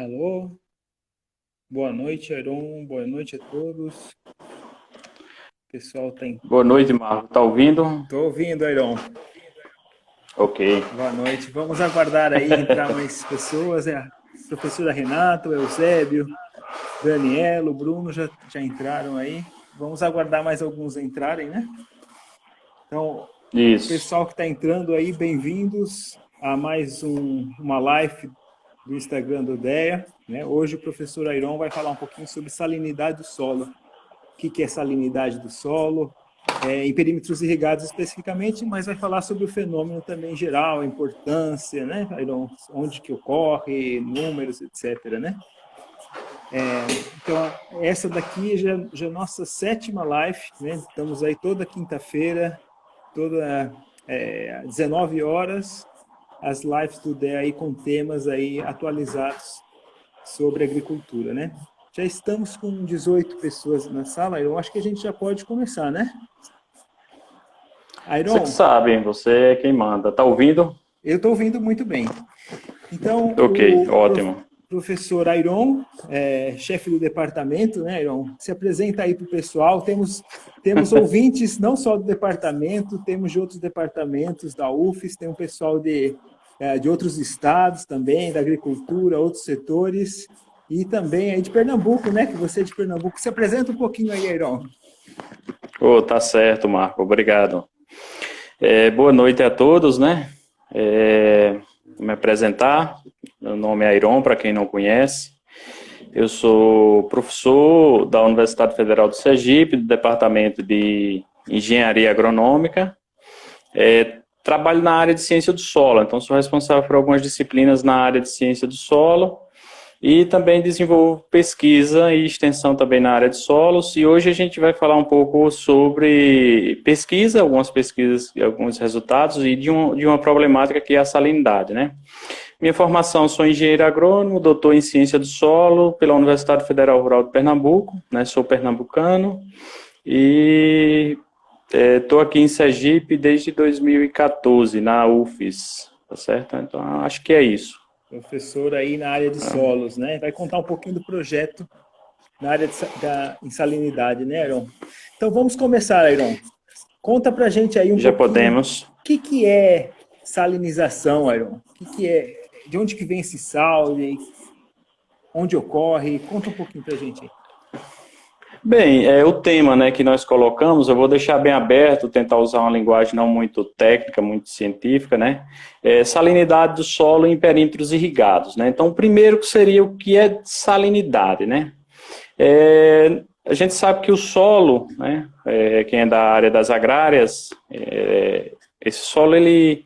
Alô? Boa noite, Aron. Boa noite a todos. O pessoal tem. Boa noite, Marco. Tá ouvindo? Tô ouvindo, Aron. Ok. Boa noite. Vamos aguardar aí entrar mais pessoas. É a professora Renato, Eusébio, Danielo, Bruno já, já entraram aí. Vamos aguardar mais alguns entrarem, né? Então, Isso. pessoal que está entrando aí, bem-vindos a mais um, uma live do Instagram do DEA. Né? Hoje o professor Airon vai falar um pouquinho sobre salinidade do solo. O que, é salinidade do solo, é, em perímetros irrigados especificamente, mas vai falar sobre o fenômeno também geral, a importância, né, Airon? Onde que ocorre, números, etc, né? É, então, essa daqui já, já é nossa sétima live, né? Estamos aí toda quinta-feira, toda é, 19 horas, as lives do DE aí com temas aí atualizados sobre agricultura, né? Já estamos com 18 pessoas na sala, eu acho que a gente já pode começar, né? Iron, você que sabe, você é quem manda. Tá ouvindo? Eu estou ouvindo muito bem. Então, ok, o ótimo. Professor Airon, é, chefe do departamento, né, Airon? Se apresenta aí para o pessoal. Temos, temos ouvintes não só do departamento, temos de outros departamentos da UFES, tem um pessoal de, é, de outros estados também, da agricultura, outros setores, e também aí de Pernambuco, né? Que você é de Pernambuco. Se apresenta um pouquinho aí, Airon. Oh, tá certo, Marco. Obrigado. É, boa noite a todos, né? É, me apresentar. Meu nome é Airon, para quem não conhece. Eu sou professor da Universidade Federal do Sergipe, do Departamento de Engenharia Agronômica. É, trabalho na área de ciência do solo, então sou responsável por algumas disciplinas na área de ciência do solo e também desenvolvo pesquisa e extensão também na área de solos. E hoje a gente vai falar um pouco sobre pesquisa, algumas pesquisas, alguns resultados e de, um, de uma problemática que é a salinidade, né? Minha formação, sou engenheiro agrônomo, doutor em ciência do solo pela Universidade Federal Rural de Pernambuco, né? Sou pernambucano e estou é, aqui em Sergipe desde 2014 na UFES, tá certo? Então acho que é isso professor aí na área de solos, né? Vai contar um pouquinho do projeto na área de, da salinidade, né, Aaron? Então vamos começar, Aaron. Conta pra gente aí um Já podemos. O que, que é salinização, Aaron? O que, que é? De onde que vem esse sal? Onde ocorre? Conta um pouquinho pra gente aí. Bem, é o tema né, que nós colocamos, eu vou deixar bem aberto, tentar usar uma linguagem não muito técnica, muito científica, né? É salinidade do solo em perímetros irrigados, né? Então, primeiro que seria o que é salinidade, né? É, a gente sabe que o solo, né, é, quem é da área das agrárias, é, esse solo ele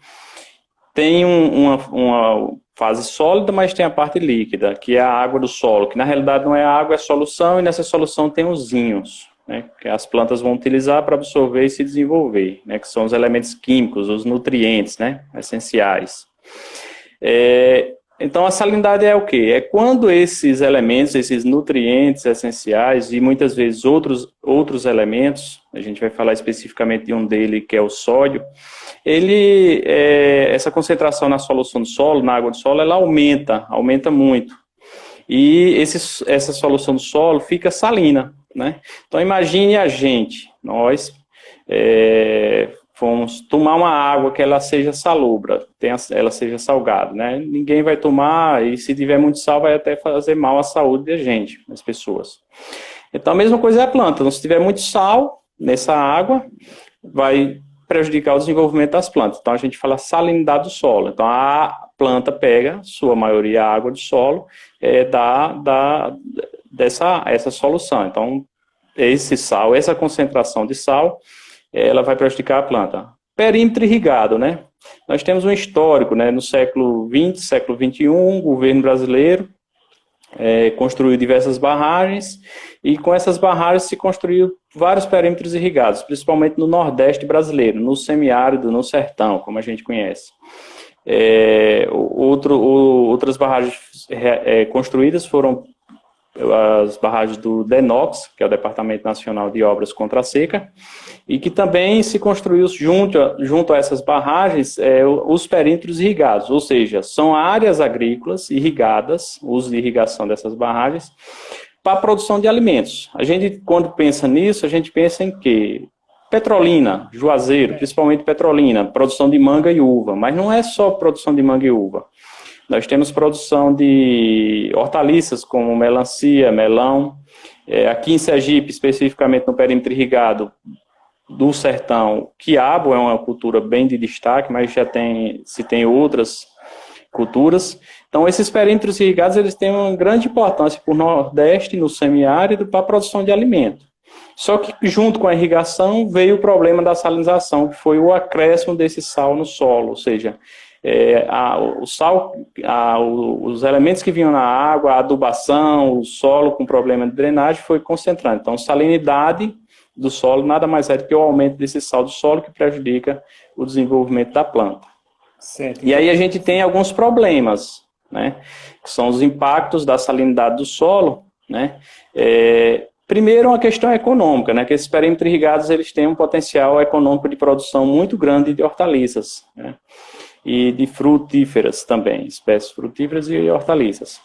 tem um, uma, uma fase sólida, mas tem a parte líquida, que é a água do solo, que na realidade não é água, é solução, e nessa solução tem os íons, né, que as plantas vão utilizar para absorver e se desenvolver, né, que são os elementos químicos, os nutrientes, né, essenciais. É, então, a salinidade é o quê? É quando esses elementos, esses nutrientes essenciais e muitas vezes outros, outros elementos, a gente vai falar especificamente de um dele, que é o sódio, ele, é, essa concentração na solução do solo, na água do solo, ela aumenta, aumenta muito. E esse, essa solução do solo fica salina, né? Então, imagine a gente, nós, é, fomos tomar uma água que ela seja salobra, tenha, ela seja salgada, né? Ninguém vai tomar e se tiver muito sal vai até fazer mal à saúde da gente, das pessoas. Então a mesma coisa é a planta, então, se tiver muito sal nessa água, vai prejudicar o desenvolvimento das plantas. Então a gente fala salinidade do solo. Então a planta pega, sua maioria água do solo, é, da, da, dessa essa solução. Então esse sal, essa concentração de sal, ela vai prejudicar a planta. Perímetro irrigado, né? Nós temos um histórico, né? No século XX, século XXI, o governo brasileiro é, construiu diversas barragens e com essas barragens se construiu vários perímetros irrigados, principalmente no Nordeste brasileiro, no semiárido, no sertão, como a gente conhece. É, outro, outras barragens é, construídas foram as barragens do DENOX, que é o Departamento Nacional de Obras contra a Seca, e que também se construiu junto, junto a essas barragens é, os perímetros irrigados, ou seja, são áreas agrícolas irrigadas, uso de irrigação dessas barragens, para a produção de alimentos. A gente, quando pensa nisso, a gente pensa em que Petrolina, Juazeiro, principalmente Petrolina, produção de manga e uva, mas não é só produção de manga e uva. Nós temos produção de hortaliças como melancia, melão. É, aqui em Sergipe, especificamente no perímetro irrigado do sertão, quiabo é uma cultura bem de destaque, mas já tem, se tem outras culturas. Então, esses perímetros irrigados eles têm uma grande importância para o Nordeste, no semiárido, para a produção de alimento. Só que, junto com a irrigação, veio o problema da salinização, que foi o acréscimo desse sal no solo, ou seja, é, a, o sal, a, os elementos que vinham na água, a adubação, o solo com problema de drenagem foi concentrando. Então, salinidade do solo nada mais é do que o aumento desse sal do solo que prejudica o desenvolvimento da planta. Certo. E aí a gente tem alguns problemas, né? Que são os impactos da salinidade do solo, né? É, primeiro, uma questão econômica, né? Que esses perímetros irrigados eles têm um potencial econômico de produção muito grande de hortaliças, né? e de frutíferas também, espécies frutíferas e hortaliças.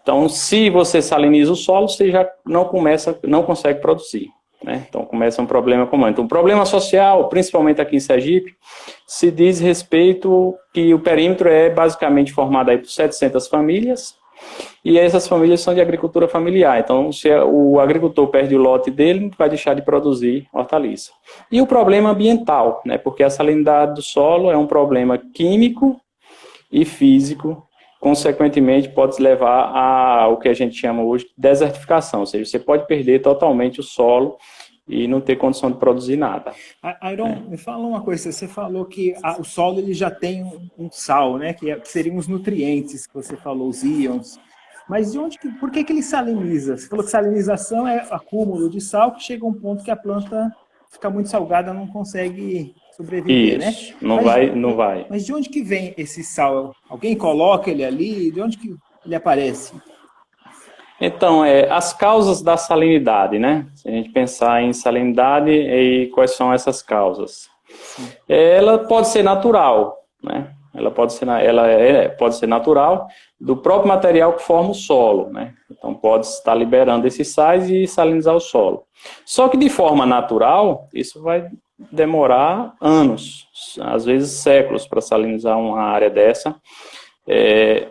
Então, se você saliniza o solo, você já não começa, não consegue produzir. Né? Então, começa um problema comum. Então, o problema social, principalmente aqui em Sergipe, se diz respeito que o perímetro é basicamente formado aí por 700 famílias, e essas famílias são de agricultura familiar. Então, se o agricultor perde o lote dele, vai deixar de produzir hortaliça. E o problema ambiental, né? Porque a salinidade do solo é um problema químico e físico, consequentemente pode levar a o que a gente chama hoje de desertificação, ou seja, você pode perder totalmente o solo e não ter condição de produzir nada. Iron, é. me fala uma coisa, você falou que a, o solo ele já tem um, um sal, né, que, é, que, seriam os nutrientes que você falou, os íons. Mas de onde por que, que ele saliniza? Você falou que salinização é acúmulo de sal que chega a um ponto que a planta fica muito salgada, não consegue sobreviver, né? Isso, né? Não mas, vai, não vai. Mas de onde que vem esse sal? Alguém coloca ele ali? De onde que ele aparece? Então, é, as causas da salinidade, né? Se a gente pensar em salinidade e quais são essas causas. É, ela pode ser natural, né? Ela pode ser, ela é, pode ser natural do próprio material que forma o solo, né? Então pode estar liberando esses sais e salinizar o solo. Só que de forma natural, isso vai demorar anos, às vezes séculos, para salinizar uma área dessa. É,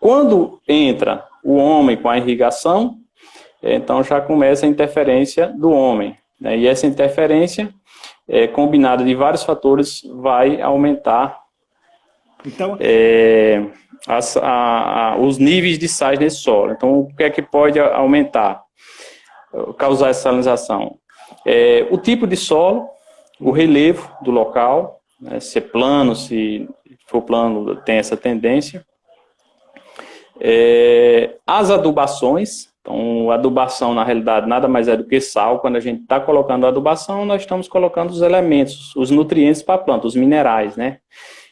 quando entra o homem com a irrigação, então já começa a interferência do homem. Né? E essa interferência, é, combinada de vários fatores, vai aumentar então... é, as, a, a, os níveis de sais nesse solo. Então, o que é que pode aumentar, causar essa salinização? É, o tipo de solo, o relevo do local, né, se é plano, se for plano, tem essa tendência. É, as adubações, então adubação na realidade nada mais é do que sal. Quando a gente está colocando adubação, nós estamos colocando os elementos, os nutrientes para a planta, os minerais, né?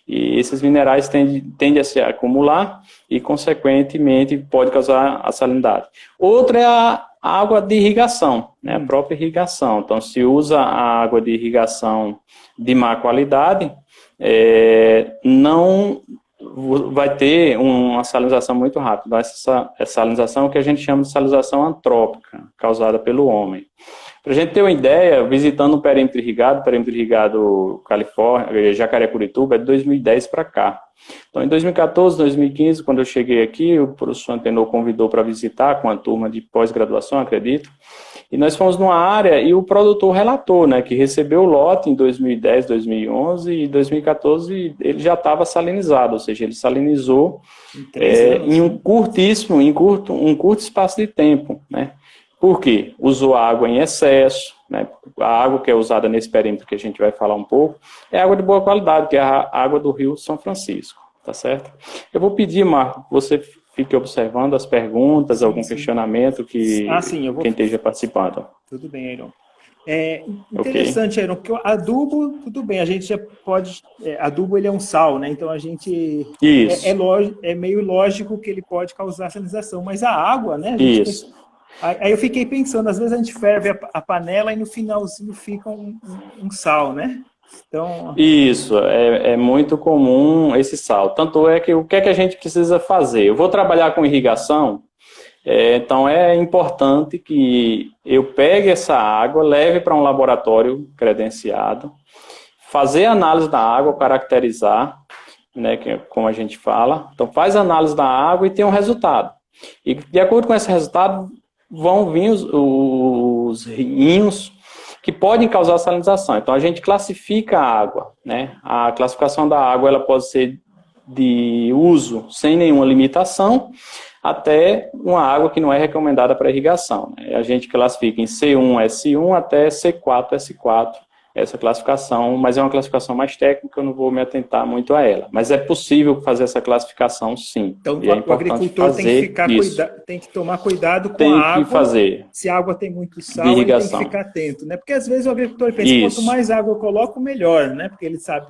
E esses minerais tendem, a se acumular e, consequentemente, pode causar a salinidade. Outra é a água de irrigação, né? a própria irrigação. Então, se usa a água de irrigação de má qualidade, é, não vai ter uma salinização muito rápida. Essa, essa salinização é o que a gente chama de salinização antrópica, causada pelo homem. Para a gente ter uma ideia, visitando o perímetro irrigado, perímetro irrigado Califórnia, Jacarecurituba, é de 2010 para cá. Então, em 2014, 2015, quando eu cheguei aqui, o professor Antenor convidou para visitar com a turma de pós-graduação, acredito. E nós fomos numa área e o produtor relatou, né, que recebeu o lote em 2010, 2011 e 2014 ele já estava salinizado, ou seja, ele salinizou é, em um curtíssimo, em curto, um curto espaço de tempo, né? Por quê? Usou água em excesso, né? A água que é usada nesse perímetro que a gente vai falar um pouco é água de boa qualidade, que é a água do Rio São Francisco, tá certo? Eu vou pedir, Marco, que você fique observando as perguntas, sim, algum sim. questionamento que ah, sim, quem esteja participando. Tudo bem, Airon. É interessante, okay. porque o adubo, tudo bem, a gente já pode. É, adubo ele é um sal, né? Então a gente. Isso. É, é, lógico, é meio lógico que ele pode causar salinização, mas a água, né? A Isso. aí eu fiquei pensando, às vezes a gente ferve a, a panela e no finalzinho fica um, um, um sal, né? Então... Isso, é, é, muito comum esse sal. Tanto é que o que é que a gente precisa fazer? Eu vou trabalhar com irrigação, é, então é importante que eu pegue essa água, leve para um laboratório credenciado, fazer análise da água, caracterizar, né, que, é como a gente fala. Então faz análise da água e tem um resultado. E de acordo com esse resultado, vão vir os, os rinhos que podem causar salinização. Então a gente classifica a água, né? A classificação da água ela pode ser de uso sem nenhuma limitação até uma água que não é recomendada para irrigação. Né? A gente classifica em C1, S1 até C4, S4, essa classificação, mas é uma classificação mais técnica, eu não vou me atentar muito a ela. Mas é possível fazer essa classificação, sim. Então, é o agricultor tem que, ficar cuida tem que tomar cuidado com tem a água. Que fazer. Se a água tem muito sal, ele tem que ficar atento, né? Porque às vezes o agricultor pensa, Isso. quanto mais água eu coloco, melhor, né? Porque ele sabe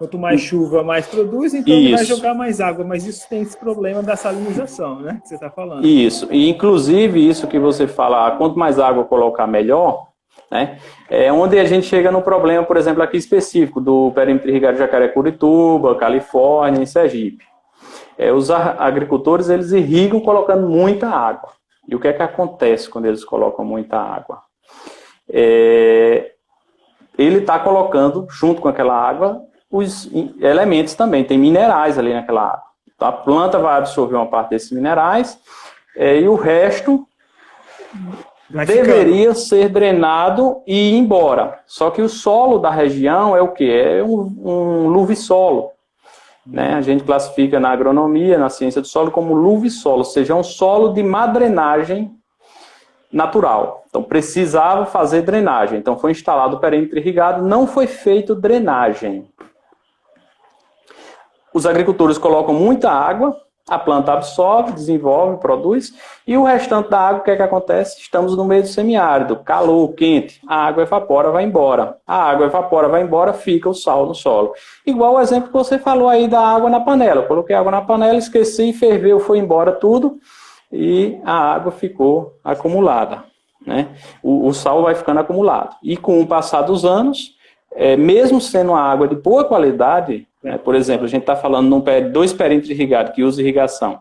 Quanto mais chuva, mais produz, então isso. ele vai jogar mais água. Mas isso tem esse problema da salinização, né? Que você está falando. Isso. E inclusive isso que você fala, quanto mais água colocar, melhor. Né? É onde a gente chega no problema, por exemplo, aqui específico do perímetro irrigado de Jacaré-Curituba, Califórnia e Sergipe. É, os agricultores eles irrigam colocando muita água. E o que é que acontece quando eles colocam muita água? É, ele está colocando, junto com aquela água, os elementos também, tem minerais ali naquela água. Então, a planta vai absorver uma parte desses minerais é, e o resto vai deveria ficando. ser drenado e ir embora. Só que o solo da região é o que? É um, um luvissolo. Né? A gente classifica na agronomia, na ciência do solo, como luvissolo, ou seja, é um solo de má drenagem natural. Então precisava fazer drenagem. Então foi instalado o perímetro irrigado, não foi feito drenagem. Os agricultores colocam muita água, a planta absorve, desenvolve, produz, e o restante da água, o que é que acontece? Estamos no meio do semiárido, calor, quente, a água evapora, vai embora. A água evapora, vai embora, fica o sal no solo. Igual o exemplo que você falou aí da água na panela. Eu coloquei água na panela, esqueci, ferveu, foi embora tudo, e a água ficou acumulada. Né? O, o sal vai ficando acumulado. E com o passar dos anos, é, mesmo sendo uma água de boa qualidade, né, por exemplo, a gente está falando num pé, dois perímetros irrigados que usam irrigação,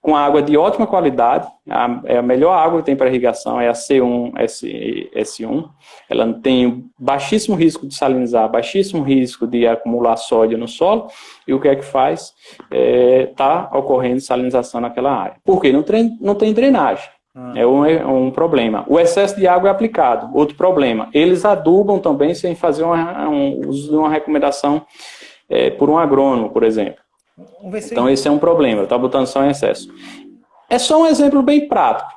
com água de ótima qualidade, a, é a melhor água que tem para irrigação é a C1 S, S1, ela tem baixíssimo risco de salinizar, baixíssimo risco de acumular sódio no solo, e o que é que faz? Está é, tá ocorrendo salinização naquela área. Por quê? Não tem, não tem drenagem. Ah. É, um, é um problema. O excesso de água é aplicado. Outro problema. Eles adubam também sem fazer uma, um, uma recomendação é, por um agrônomo, por exemplo. Então, esse é um problema. Está botando só em excesso. É só um exemplo bem prático.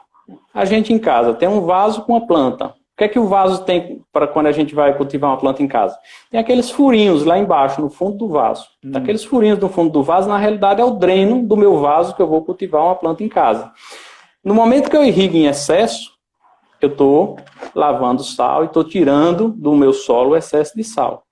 A gente em casa tem um vaso com uma planta. O que é que o vaso tem para quando a gente vai cultivar uma planta em casa? Tem aqueles furinhos lá embaixo, no fundo do vaso. Hum. Aqueles furinhos no fundo do vaso, na realidade, é o dreno do meu vaso que eu vou cultivar uma planta em casa. No momento que eu irrigo em excesso, eu estou lavando sal e estou tirando do meu solo o excesso de sal.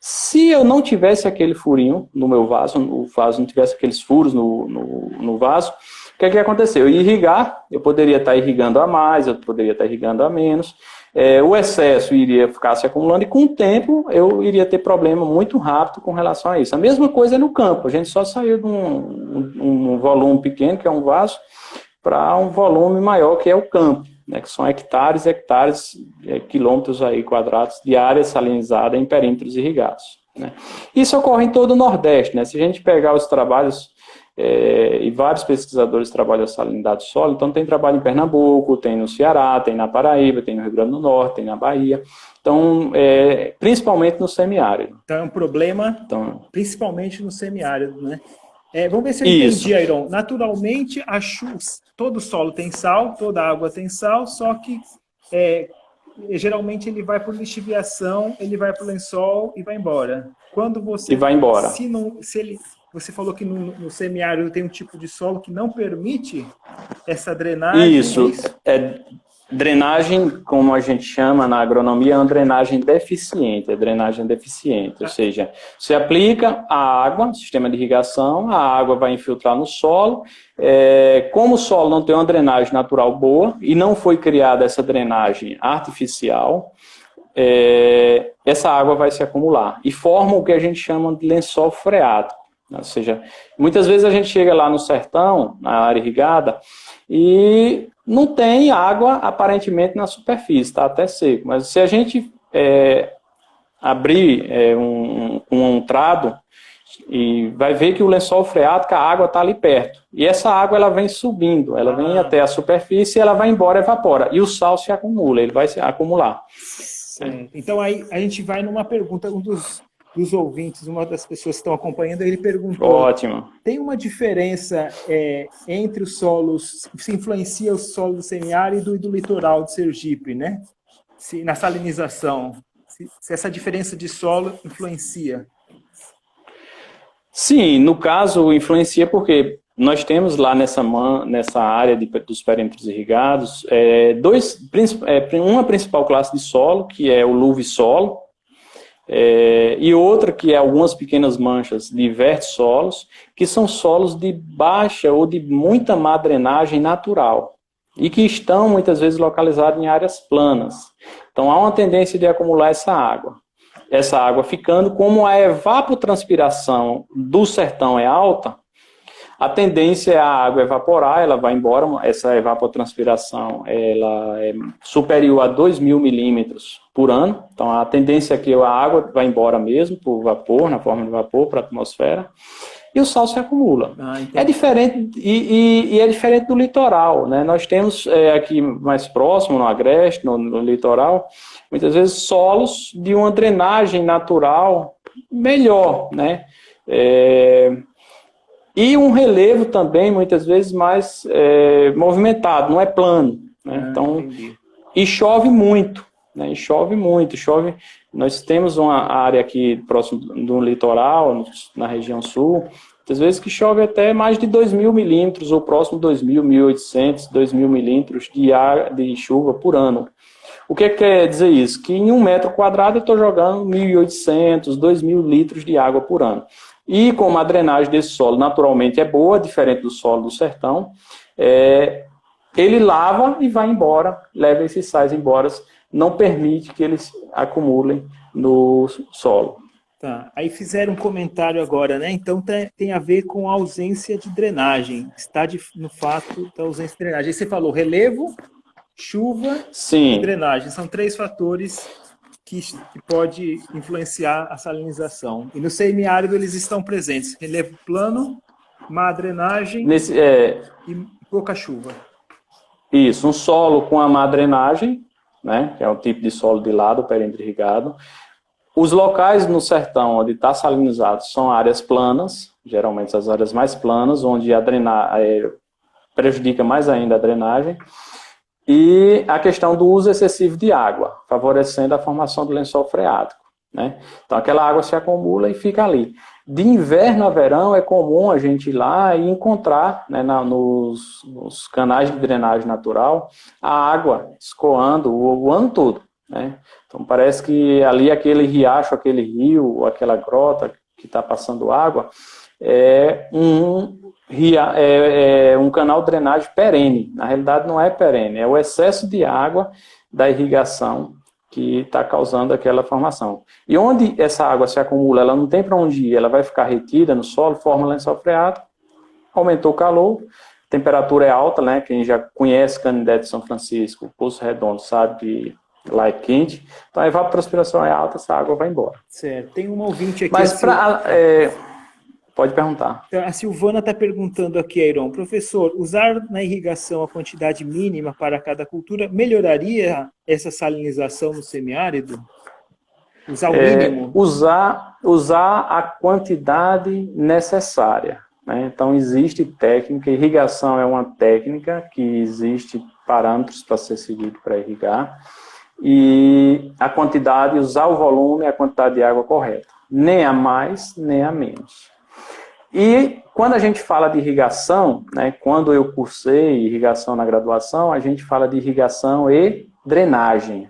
Se eu não tivesse aquele furinho no meu vaso, o vaso não tivesse aqueles furos no, no, no vaso, o que, é que aconteceu? Eu irrigar, eu poderia estar irrigando a mais, eu poderia estar irrigando a menos, é, o excesso iria ficar se acumulando e com o tempo eu iria ter problema muito rápido com relação a isso. A mesma coisa é no campo, a gente só saiu de um, um, um volume pequeno, que é um vaso, para um volume maior que é o campo, né, que são hectares e hectares, é, quilômetros aí quadrados de área salinizada em perímetros irrigados. Né. Isso ocorre em todo o Nordeste. Né? Se a gente pegar os trabalhos, é, e vários pesquisadores trabalham a salinidade do solo, então tem trabalho em Pernambuco, tem no Ceará, tem na Paraíba, tem no Rio Grande do Norte, tem na Bahia. Então, é, principalmente no semiárido. Então é um problema, então, principalmente no semiárido, né? É, vamos ver se eu entendi, Iron. Naturalmente, a chuva, todo solo tem sal, toda água tem sal, só que é, geralmente ele vai por lixiviação, ele vai para o lençol e vai embora. Quando você e vai embora. Se não, se ele, você falou que no, no semiárido tem um tipo de solo que não permite essa drenagem. Isso. É, Drenagem, como a gente chama na agronomia, é uma drenagem deficiente, é drenagem deficiente, ou seja, você aplica a água, sistema de irrigação, a água vai infiltrar no solo, é, como o solo não tem uma drenagem natural boa e não foi criada essa drenagem artificial, é, essa água vai se acumular e forma o que a gente chama de lençol freático, ou seja, muitas vezes a gente chega lá no sertão, na área irrigada, e não tem água aparentemente na superfície, está até seco. Mas se a gente é, abrir é, um, um, um trado e vai ver que o lençol freático, a água está ali perto. E essa água ela vem subindo, ela vem ah. até a superfície e ela vai embora, evapora. E o sal se acumula, ele vai se acumular. Sim. Então aí a gente vai numa pergunta, um dos dos ouvintes, uma das pessoas que estão acompanhando, ele perguntou: Ótimo. Tem uma diferença é, entre os solos, se influencia o solo do semiárido e do litoral de Sergipe, né? Se, na salinização, se, se essa diferença de solo influencia. Sim, no caso influencia porque nós temos lá nessa, man, nessa área de, dos perímetros irrigados é, dois, é, uma principal classe de solo, que é o luve-solo, é, e outra que é algumas pequenas manchas de vertissolos, que são solos de baixa ou de muita má drenagem natural e que estão muitas vezes localizados em áreas planas. Então há uma tendência de acumular essa água. Essa água ficando, como a evapotranspiração do sertão é alta, a tendência é a água evaporar, ela vai embora, essa evapotranspiração ela é superior a 2 mil milímetros por ano, então a tendência é que a água vai embora mesmo, por vapor, na forma de vapor, para a atmosfera, e o sal se acumula. Ah, é diferente, e, e, e, é diferente do litoral, né? Nós temos é, aqui mais próximo, no Agreste, no, no litoral, muitas vezes solos de uma drenagem natural melhor, né? É, e um relevo também, muitas vezes, mais é, movimentado, não é plano. Né? Ah, então, entendi. e chove muito, né? E chove muito, chove. Nós temos uma área aqui próximo do litoral, na região sul, às vezes que chove até mais de 2 mil milímetros, ou próximo de 2 mil, 1.800, 2 mil milímetros de, ar, de chuva por ano. O que quer dizer isso? Que em um metro quadrado eu estou jogando 1.800, 2 mil litros de água por ano. E como a drenagem desse solo naturalmente é boa, diferente do solo do sertão, é, ele lava e vai embora, leva esses sais embora, não permite que eles acumulem no solo. Tá. Aí fizeram um comentário agora, né? Então tem a ver com a ausência de drenagem. Está de, no fato da ausência de drenagem. Aí você falou relevo, chuva Sim. e drenagem. São três fatores que, que pode influenciar a salinização. E no semiárido eles estão presentes: relevo plano, má drenagem Nesse, é... e pouca chuva. Isso, um solo com a má drenagem, né, que é um tipo de solo de lado, perímetro irrigado. Os locais no sertão onde está salinizado são áreas planas, geralmente as áreas mais planas, onde a é, prejudica mais ainda a drenagem. E a questão do uso excessivo de água, favorecendo a formação do lençol freático. Né? Então aquela água se acumula e fica ali. De inverno a verão é comum a gente ir lá e encontrar né, na, nos, nos, canais de drenagem natural a água escoando o, o ano todo. Né? Então parece que ali aquele riacho, aquele rio, aquela grota que está passando água é um é, é um canal de drenagem perene. Na realidade, não é perene, é o excesso de água da irrigação que está causando aquela formação. E onde essa água se acumula, ela não tem para onde ir, ela vai ficar retida no solo, forma lençol freático, aumentou o calor, temperatura é alta, né? Quem já conhece Canindé de São Francisco, Poço Redondo, sabe que lá é quente, então a evapotranspiração é alta, essa água vai embora. Certo. Tem um ouvinte aqui. Mas para é, Pode perguntar. Então, a Silvana está perguntando aqui, Airon, professor, usar na irrigação a quantidade mínima para cada cultura melhoraria essa salinização no semiárido? Usar o é, mínimo? Usar, usar a quantidade necessária. Né? Então, existe técnica, irrigação é uma técnica que existe parâmetros para ser seguido para irrigar, e a quantidade, usar o volume a quantidade de água correta. Nem a mais, nem a menos. E quando a gente fala de irrigação, né, quando eu cursei irrigação na graduação, a gente fala de irrigação e drenagem.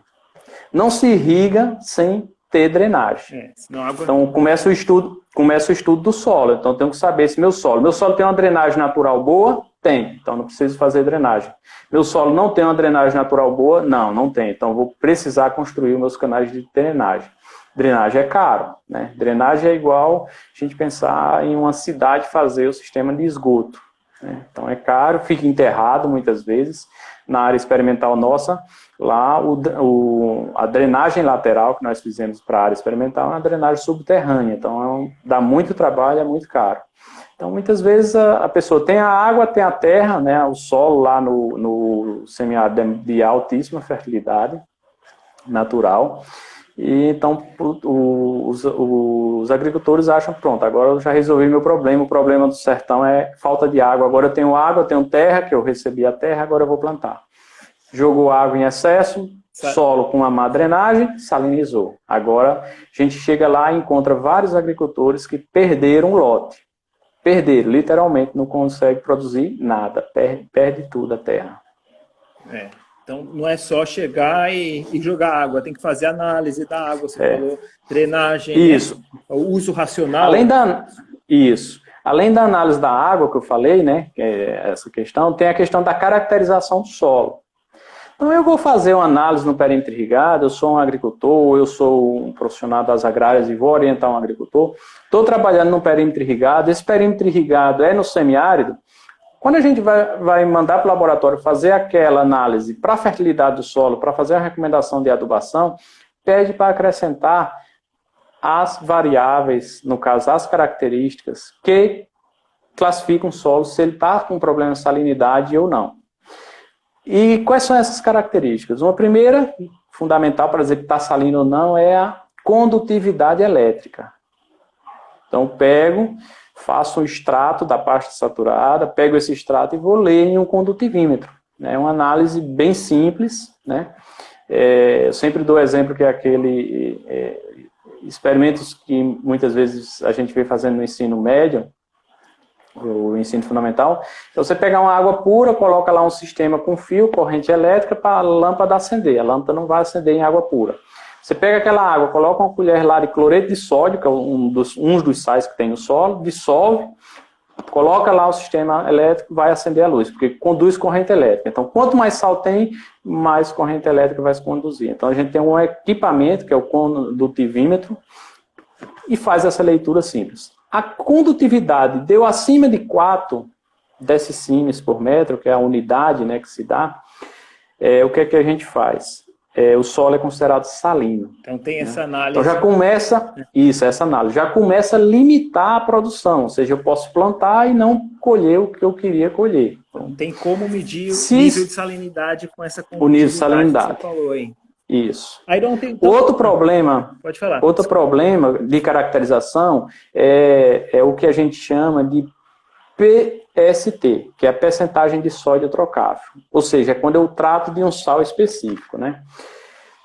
Não se irriga sem ter drenagem. É, água... Então começa o estudo, começa o estudo do solo. Então tenho que saber se meu solo, meu solo tem uma drenagem natural boa, tem. Então não preciso fazer drenagem. Meu solo não tem uma drenagem natural boa, não, não tem. Então vou precisar construir meus canais de drenagem. Drenagem é caro, né? Drenagem é igual a gente pensar em uma cidade fazer o sistema de esgoto. Né? Então é caro, fica enterrado muitas vezes. Na área experimental nossa, lá o, o, a drenagem lateral que nós fizemos para a área experimental é uma drenagem subterrânea. Então é um, dá muito trabalho, é muito caro. Então, muitas vezes a, a, pessoa tem a água, tem a terra, né, o solo lá no, no semiárido de altíssima fertilidade natural, e então os, os, agricultores acham, pronto, agora eu já resolvi meu problema. O problema do sertão é falta de água. Agora eu tenho água, eu tenho terra, que eu recebi a terra, agora eu vou plantar. Jogou água em excesso, solo com uma má drenagem, salinizou. Agora a gente chega lá e encontra vários agricultores que perderam o lote. Perderam, literalmente, não consegue produzir nada, perde, perde tudo a terra. É. Então, não é só chegar e, e, jogar água, tem que fazer análise da água, você é. falou, drenagem, né? isso. Né? o uso racional. Além da, isso. Além da análise da água que eu falei, né, que é essa questão, tem a questão da caracterização do solo. Então, eu vou fazer uma análise no perímetro irrigado, eu sou um agricultor, eu sou um profissional das agrárias e vou orientar um agricultor, estou trabalhando no perímetro irrigado, esse perímetro irrigado é no semiárido, quando a gente vai, vai mandar para o laboratório fazer aquela análise para a fertilidade do solo, para fazer a recomendação de adubação, pede para acrescentar as variáveis, no caso, as características que classificam o solo se ele está com problema de salinidade ou não. E quais são essas características? Uma primeira, fundamental para dizer que está salino ou não, é a condutividade elétrica. Então, pego faço um extrato da pasta saturada, pego esse extrato e vou ler em um condutivímetro. É uma análise bem simples, né? É, eu sempre dou exemplo que é aquele é, experimentos que muitas vezes a gente vem fazendo no ensino médio, o ensino fundamental. Então você pegar uma água pura, coloca lá um sistema com fio, corrente elétrica para a lâmpada acender. A lâmpada não vai acender em água pura. Você pega aquela água, coloca uma colher lá de cloreto de sódio, que é um dos, um dos sais que tem no solo, dissolve, coloca lá o sistema elétrico, vai acender a luz, porque conduz corrente elétrica. Então, quanto mais sal tem, mais corrente elétrica vai se conduzir. Então, a gente tem um equipamento, que é o condutivímetro, e faz essa leitura simples. A condutividade deu acima de 4 decisimes por metro, que é a unidade né, que se dá, é, o que é que a gente faz? É, o solo é considerado salino. Então tem essa né? análise. Então já começa, isso, essa análise, já começa a limitar a produção, ou seja, eu posso plantar e não colher o que eu queria colher. Então, tem como medir o nível de salinidade com essa O nível de salinidade. Que você falou aí. Isso. Aí não tem outro problema, pode falar. Outro problema de caracterização é, é o que a gente chama de PST, que é a percentagem de sódio trocável. Ou seja, é quando eu trato de um sal específico, né?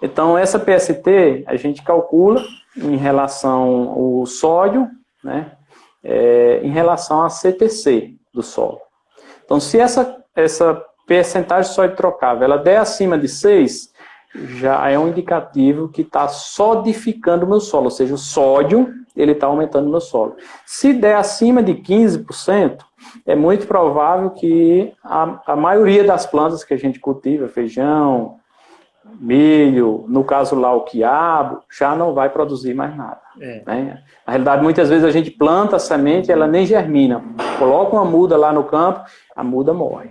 Então, essa PST a gente calcula em relação ao sódio, né? É, em relação a CTC do solo. Então, se essa, essa percentagem de sódio trocável ela der acima de 6, já é um indicativo que está sodificando o meu solo, ou seja, o sódio ele está aumentando no solo. Se der acima de 15%, é muito provável que a, a maioria das plantas que a gente cultiva, feijão, milho, no caso lá o quiabo, já não vai produzir mais nada. É. Né? Na realidade, muitas vezes a gente planta a semente ela nem germina. Coloca uma muda lá no campo, a muda morre.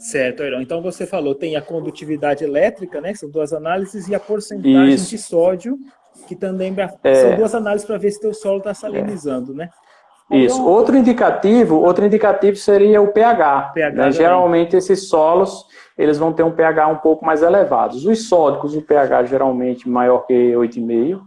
Certo, Ayrão. Então você falou, tem a condutividade elétrica, né? São duas análises, e a porcentagem Isso. de sódio, que também é. são duas análises para ver se teu solo está salinizando, é. né? Isso. Outro indicativo, outro indicativo seria o pH. pH né? Geralmente esses solos eles vão ter um pH um pouco mais elevado. Os sódicos, o pH geralmente maior que 8,5.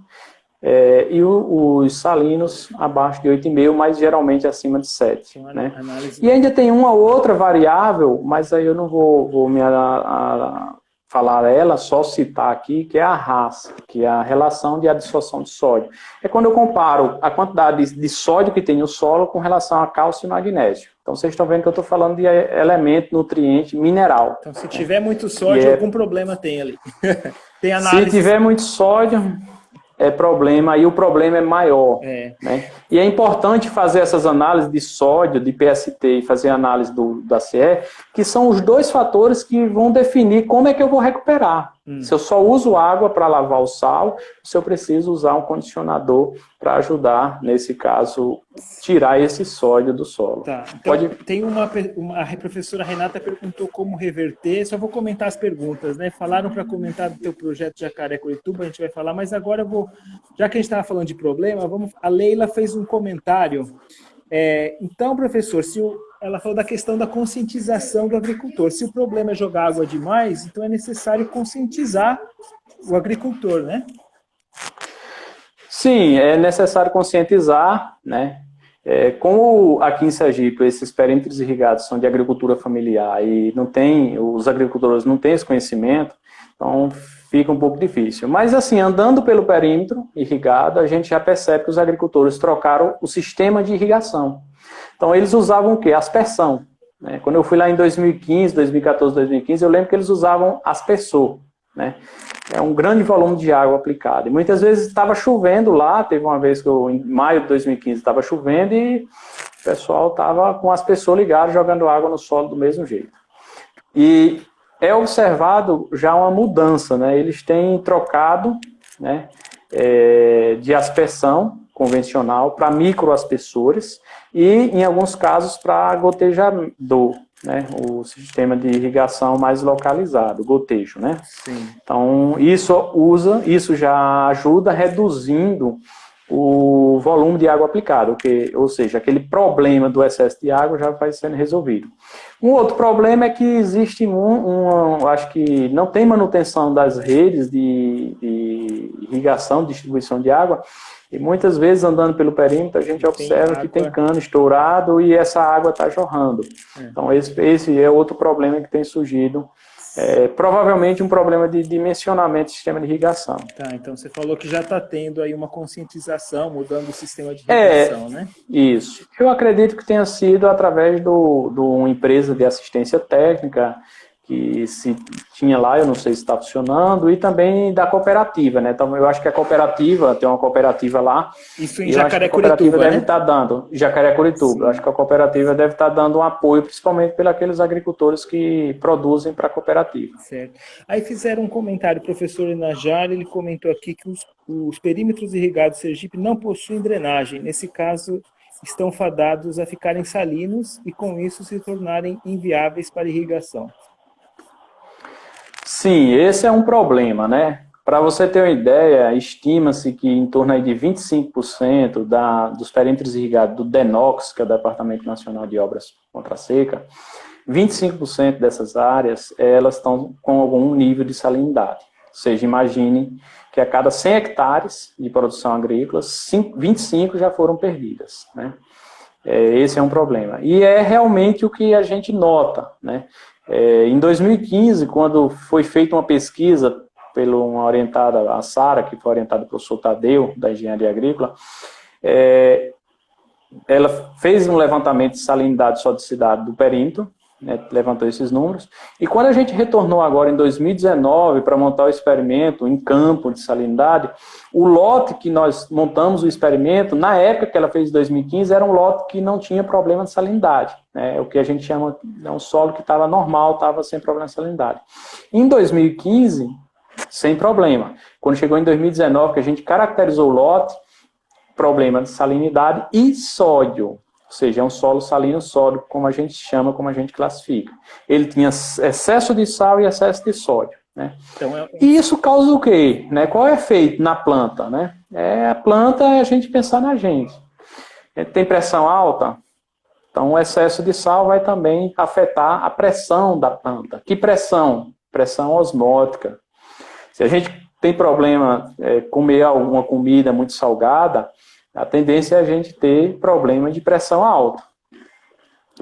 É, e o, os salinos abaixo de 8,5, mas geralmente acima de 7. Né? E ainda tem uma outra variável, mas aí eu não vou, vou me a, a, falar ela, só citar aqui, que é a raça, que é a relação de absorção de sódio. É quando eu comparo a quantidade de sódio que tem no solo com relação a cálcio e magnésio. Então vocês estão vendo que eu estou falando de elemento, nutriente, mineral. Então se tiver muito sódio, é... algum problema tem ali. tem análise. Se tiver muito sódio, é problema, aí o problema é maior. É. Né? E é importante fazer essas análises de sódio, de PST e fazer análise do, da CE, que são os dois fatores que vão definir como é que eu vou recuperar. Hum. Se eu só uso água para lavar o sal, se eu preciso usar um condicionador para ajudar, nesse caso, tirar esse sódio do solo. Tá. Então, Pode... Tem uma, uma, a professora Renata perguntou como reverter, só vou comentar as perguntas, né? Falaram para comentar do teu projeto Jacaré Curituba, a gente vai falar, mas agora eu vou, já que a gente estava falando de problema, vamos, a Leila fez um comentário. É, então, professor, se o, ela falou da questão da conscientização do agricultor. Se o problema é jogar água demais, então é necessário conscientizar o agricultor, né? Sim, é necessário conscientizar, né? É, como aqui em Sergipe esses perímetros irrigados são de agricultura familiar e não tem, os agricultores não têm esse conhecimento, então fica um pouco difícil. Mas assim, andando pelo perímetro irrigado, a gente já percebe que os agricultores trocaram o sistema de irrigação. Então eles usavam o quê? Aspersão. Né? Quando eu fui lá em 2015, 2014, 2015, eu lembro que eles usavam aspersor. Né? É um grande volume de água aplicada. E muitas vezes estava chovendo lá, teve uma vez que eu, em maio de 2015, estava chovendo e o pessoal estava com aspersor ligado, jogando água no solo do mesmo jeito. E é observado já uma mudança, né? Eles têm trocado né, é, de aspersão convencional para microaspersores e, em alguns casos, para gotejador, né, o sistema de irrigação mais localizado, gotejo, né? Sim. Então, isso usa, isso já ajuda reduzindo o volume de água aplicado, que, ou seja, aquele problema do excesso de água já vai sendo resolvido. Um outro problema é que existe um, um acho que não tem manutenção das redes de, de irrigação, distribuição de água, e muitas vezes, andando pelo perímetro, a gente observa que tem cano estourado e essa água está jorrando. É. Então, esse, esse é outro problema que tem surgido. É, provavelmente um problema de dimensionamento do sistema de irrigação. Tá, então você falou que já está tendo aí uma conscientização, mudando o sistema de irrigação, é, né? Isso. Eu acredito que tenha sido através de do, do uma empresa de assistência técnica que se tinha lá, eu não sei se está funcionando, e também da cooperativa, né? Então, eu acho que a cooperativa, tem uma cooperativa lá. Isso em Jacaré-Curituba, deve estar né? tá dando, Jacaré-Curituba, eu acho que a cooperativa deve estar tá dando um apoio, principalmente pelos agricultores que produzem para a cooperativa. Certo. Aí fizeram um comentário, o professor Inajar, ele comentou aqui que os, os perímetros irrigados de Sergipe não possuem drenagem. Nesse caso, estão fadados a ficarem salinos e, com isso, se tornarem inviáveis para irrigação. Sim, esse é um problema, né? Para você ter uma ideia, estima-se que em torno de 25% da, dos perímetros irrigados do DENOX, que é o Departamento Nacional de Obras contra a Seca, 25% dessas áreas, elas estão com algum nível de salinidade. Ou seja, imagine que a cada 100 hectares de produção agrícola, 25 já foram perdidas, né? É, esse é um problema. E é realmente o que a gente nota, né? É, em 2015, quando foi feita uma pesquisa pela uma orientada, a Sara, que foi orientada pelo professor Tadeu, da Engenharia Agrícola, é, ela fez um levantamento de salinidade e sodicidade do perímetro, né, levantou esses números. E quando a gente retornou agora em 2019 para montar o experimento em campo de salinidade, o lote que nós montamos o experimento, na época que ela fez em 2015, era um lote que não tinha problema de salinidade. Né, o que a gente chama é um solo que estava normal, estava sem problema de salinidade. Em 2015, sem problema. Quando chegou em 2019, que a gente caracterizou o lote, problema de salinidade e sódio. Ou seja, é um solo salino sólido, como a gente chama, como a gente classifica. Ele tinha excesso de sal e excesso de sódio. Né? Então, é... E isso causa o quê? Né? Qual é o efeito na planta? Né? É, a planta é a gente pensar na gente. É, tem pressão alta, então o excesso de sal vai também afetar a pressão da planta. Que pressão? Pressão osmótica. Se a gente tem problema é, comer alguma comida muito salgada, a tendência é a gente ter problema de pressão alta.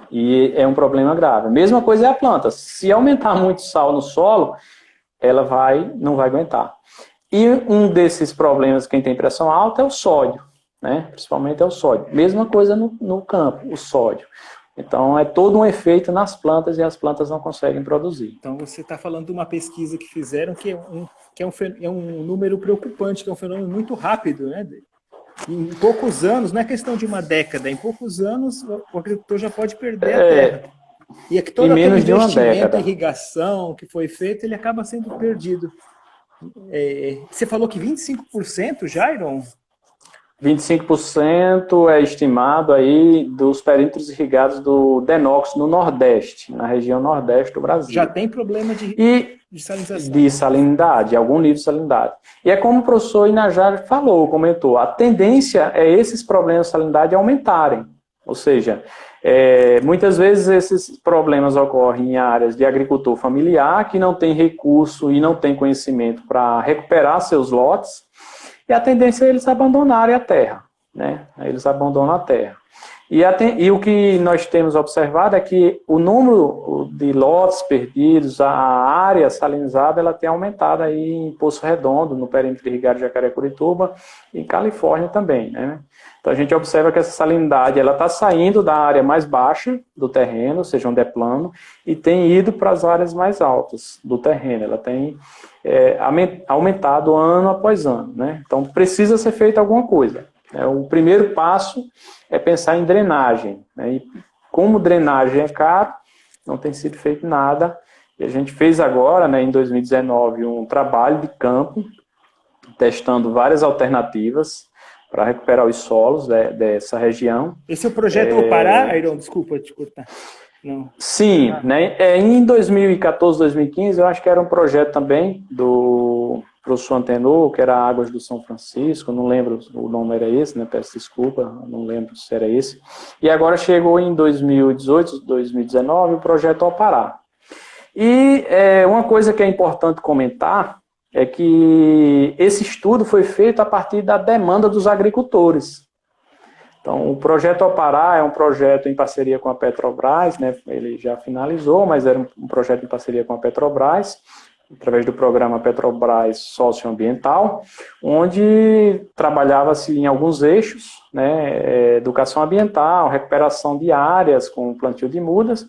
E é um problema grave. Mesma coisa é a planta. Se aumentar muito sal no solo, ela vai, não vai aguentar. E um desses problemas, quem tem pressão alta, é o sódio, né? Principalmente é o sódio. Mesma coisa no, no campo, o sódio. Então, é todo um efeito nas plantas e as plantas não conseguem produzir. Então, você está falando de uma pesquisa que fizeram que é um, que é um, é um número preocupante, que é um fenômeno muito rápido, né? Em poucos anos, não é questão de uma década, em poucos anos o agricultor já pode perder a é. terra. E é que todo aquele investimento, irrigação que foi feito, ele acaba sendo perdido. É, você falou que 25%, Jairon? 25% é estimado aí dos perímetros irrigados do Denox no Nordeste, na região Nordeste do Brasil. Já tem problema de, e, de salinização. De salinidade, algum nível de salinidade. E é como o professor Inajar falou, comentou, a tendência é esses problemas de salinidade aumentarem. Ou seja, é, muitas vezes esses problemas ocorrem em áreas de agricultor familiar que não tem recurso e não tem conhecimento para recuperar seus lotes, e a tendência é eles abandonarem a terra, né? Eles abandonam a terra. E, e, o que nós temos observado é que o número de lotes perdidos, a área salinizada, ela tem aumentado aí em Poço Redondo, no perímetro irrigado de Jacaré-Curituba, e em Califórnia também, né? Então a gente observa que essa salinidade ela está saindo da área mais baixa do terreno, ou seja, onde é plano, e tem ido para as áreas mais altas do terreno. Ela tem é, aumentado ano após ano. Né? Então precisa ser feita alguma coisa. É, o primeiro passo é pensar em drenagem. Né? E como drenagem é caro, não tem sido feito nada. E a gente fez agora, né, em 2019, um trabalho de campo, testando várias alternativas para recuperar os solos de, dessa região. Esse é o projeto é... Pará, Airon? Desculpa te cortar. Não. Sim, ah. né? É, em 2014, 2015, eu acho que era um projeto também do professor Antenor, que era Águas do São Francisco, não lembro o nome era esse, né? Peço desculpa, não lembro se era esse. E agora chegou em 2018, 2019, o projeto Pará. E é, uma coisa que é importante comentar é que esse estudo foi feito a partir da demanda dos agricultores. Então, o projeto Opará é um projeto em parceria com a Petrobras, né? ele já finalizou, mas era um projeto em parceria com a Petrobras, através do programa Petrobras Socioambiental, onde trabalhava-se em alguns eixos, né? É, educação ambiental, recuperação de áreas com plantio de mudas,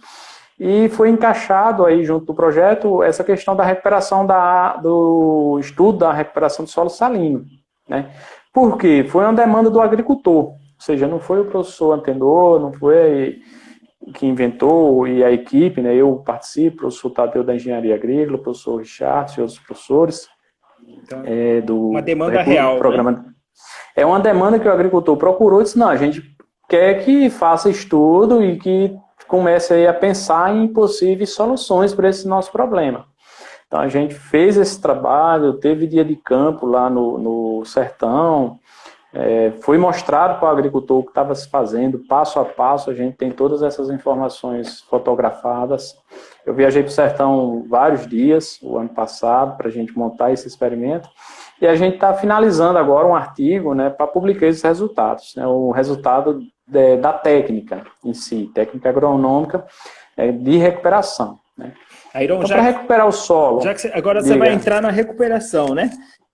e foi encaixado aí junto do projeto essa questão da recuperação da, do estudo da recuperação do solo salino. Né? Por quê? Foi uma demanda do agricultor, ou seja, não foi o professor Antenor, não foi que inventou e a equipe, né? eu participo, o professor Tadeu da Engenharia Agrícola, o professor Richard e outros professores. Então, é, do, uma demanda real. Né? Programa, né? É uma demanda que o agricultor procurou e disse, não, a gente quer que faça estudo e que comece a pensar em possíveis soluções para esse nosso problema. Então a gente fez esse trabalho, teve dia de campo lá no, no sertão, é, foi mostrado para o agricultor o que estava se fazendo, passo a passo, a gente tem todas essas informações fotografadas. Eu viajei para o sertão vários dias, o ano passado, para a gente montar esse experimento, e a gente está finalizando agora um artigo né, para publicar esses resultados. Né, o resultado de, da técnica em si, técnica agronômica é, de recuperação. Né? então, para recuperar o solo. Você, agora diga. você vai entrar na recuperação, né?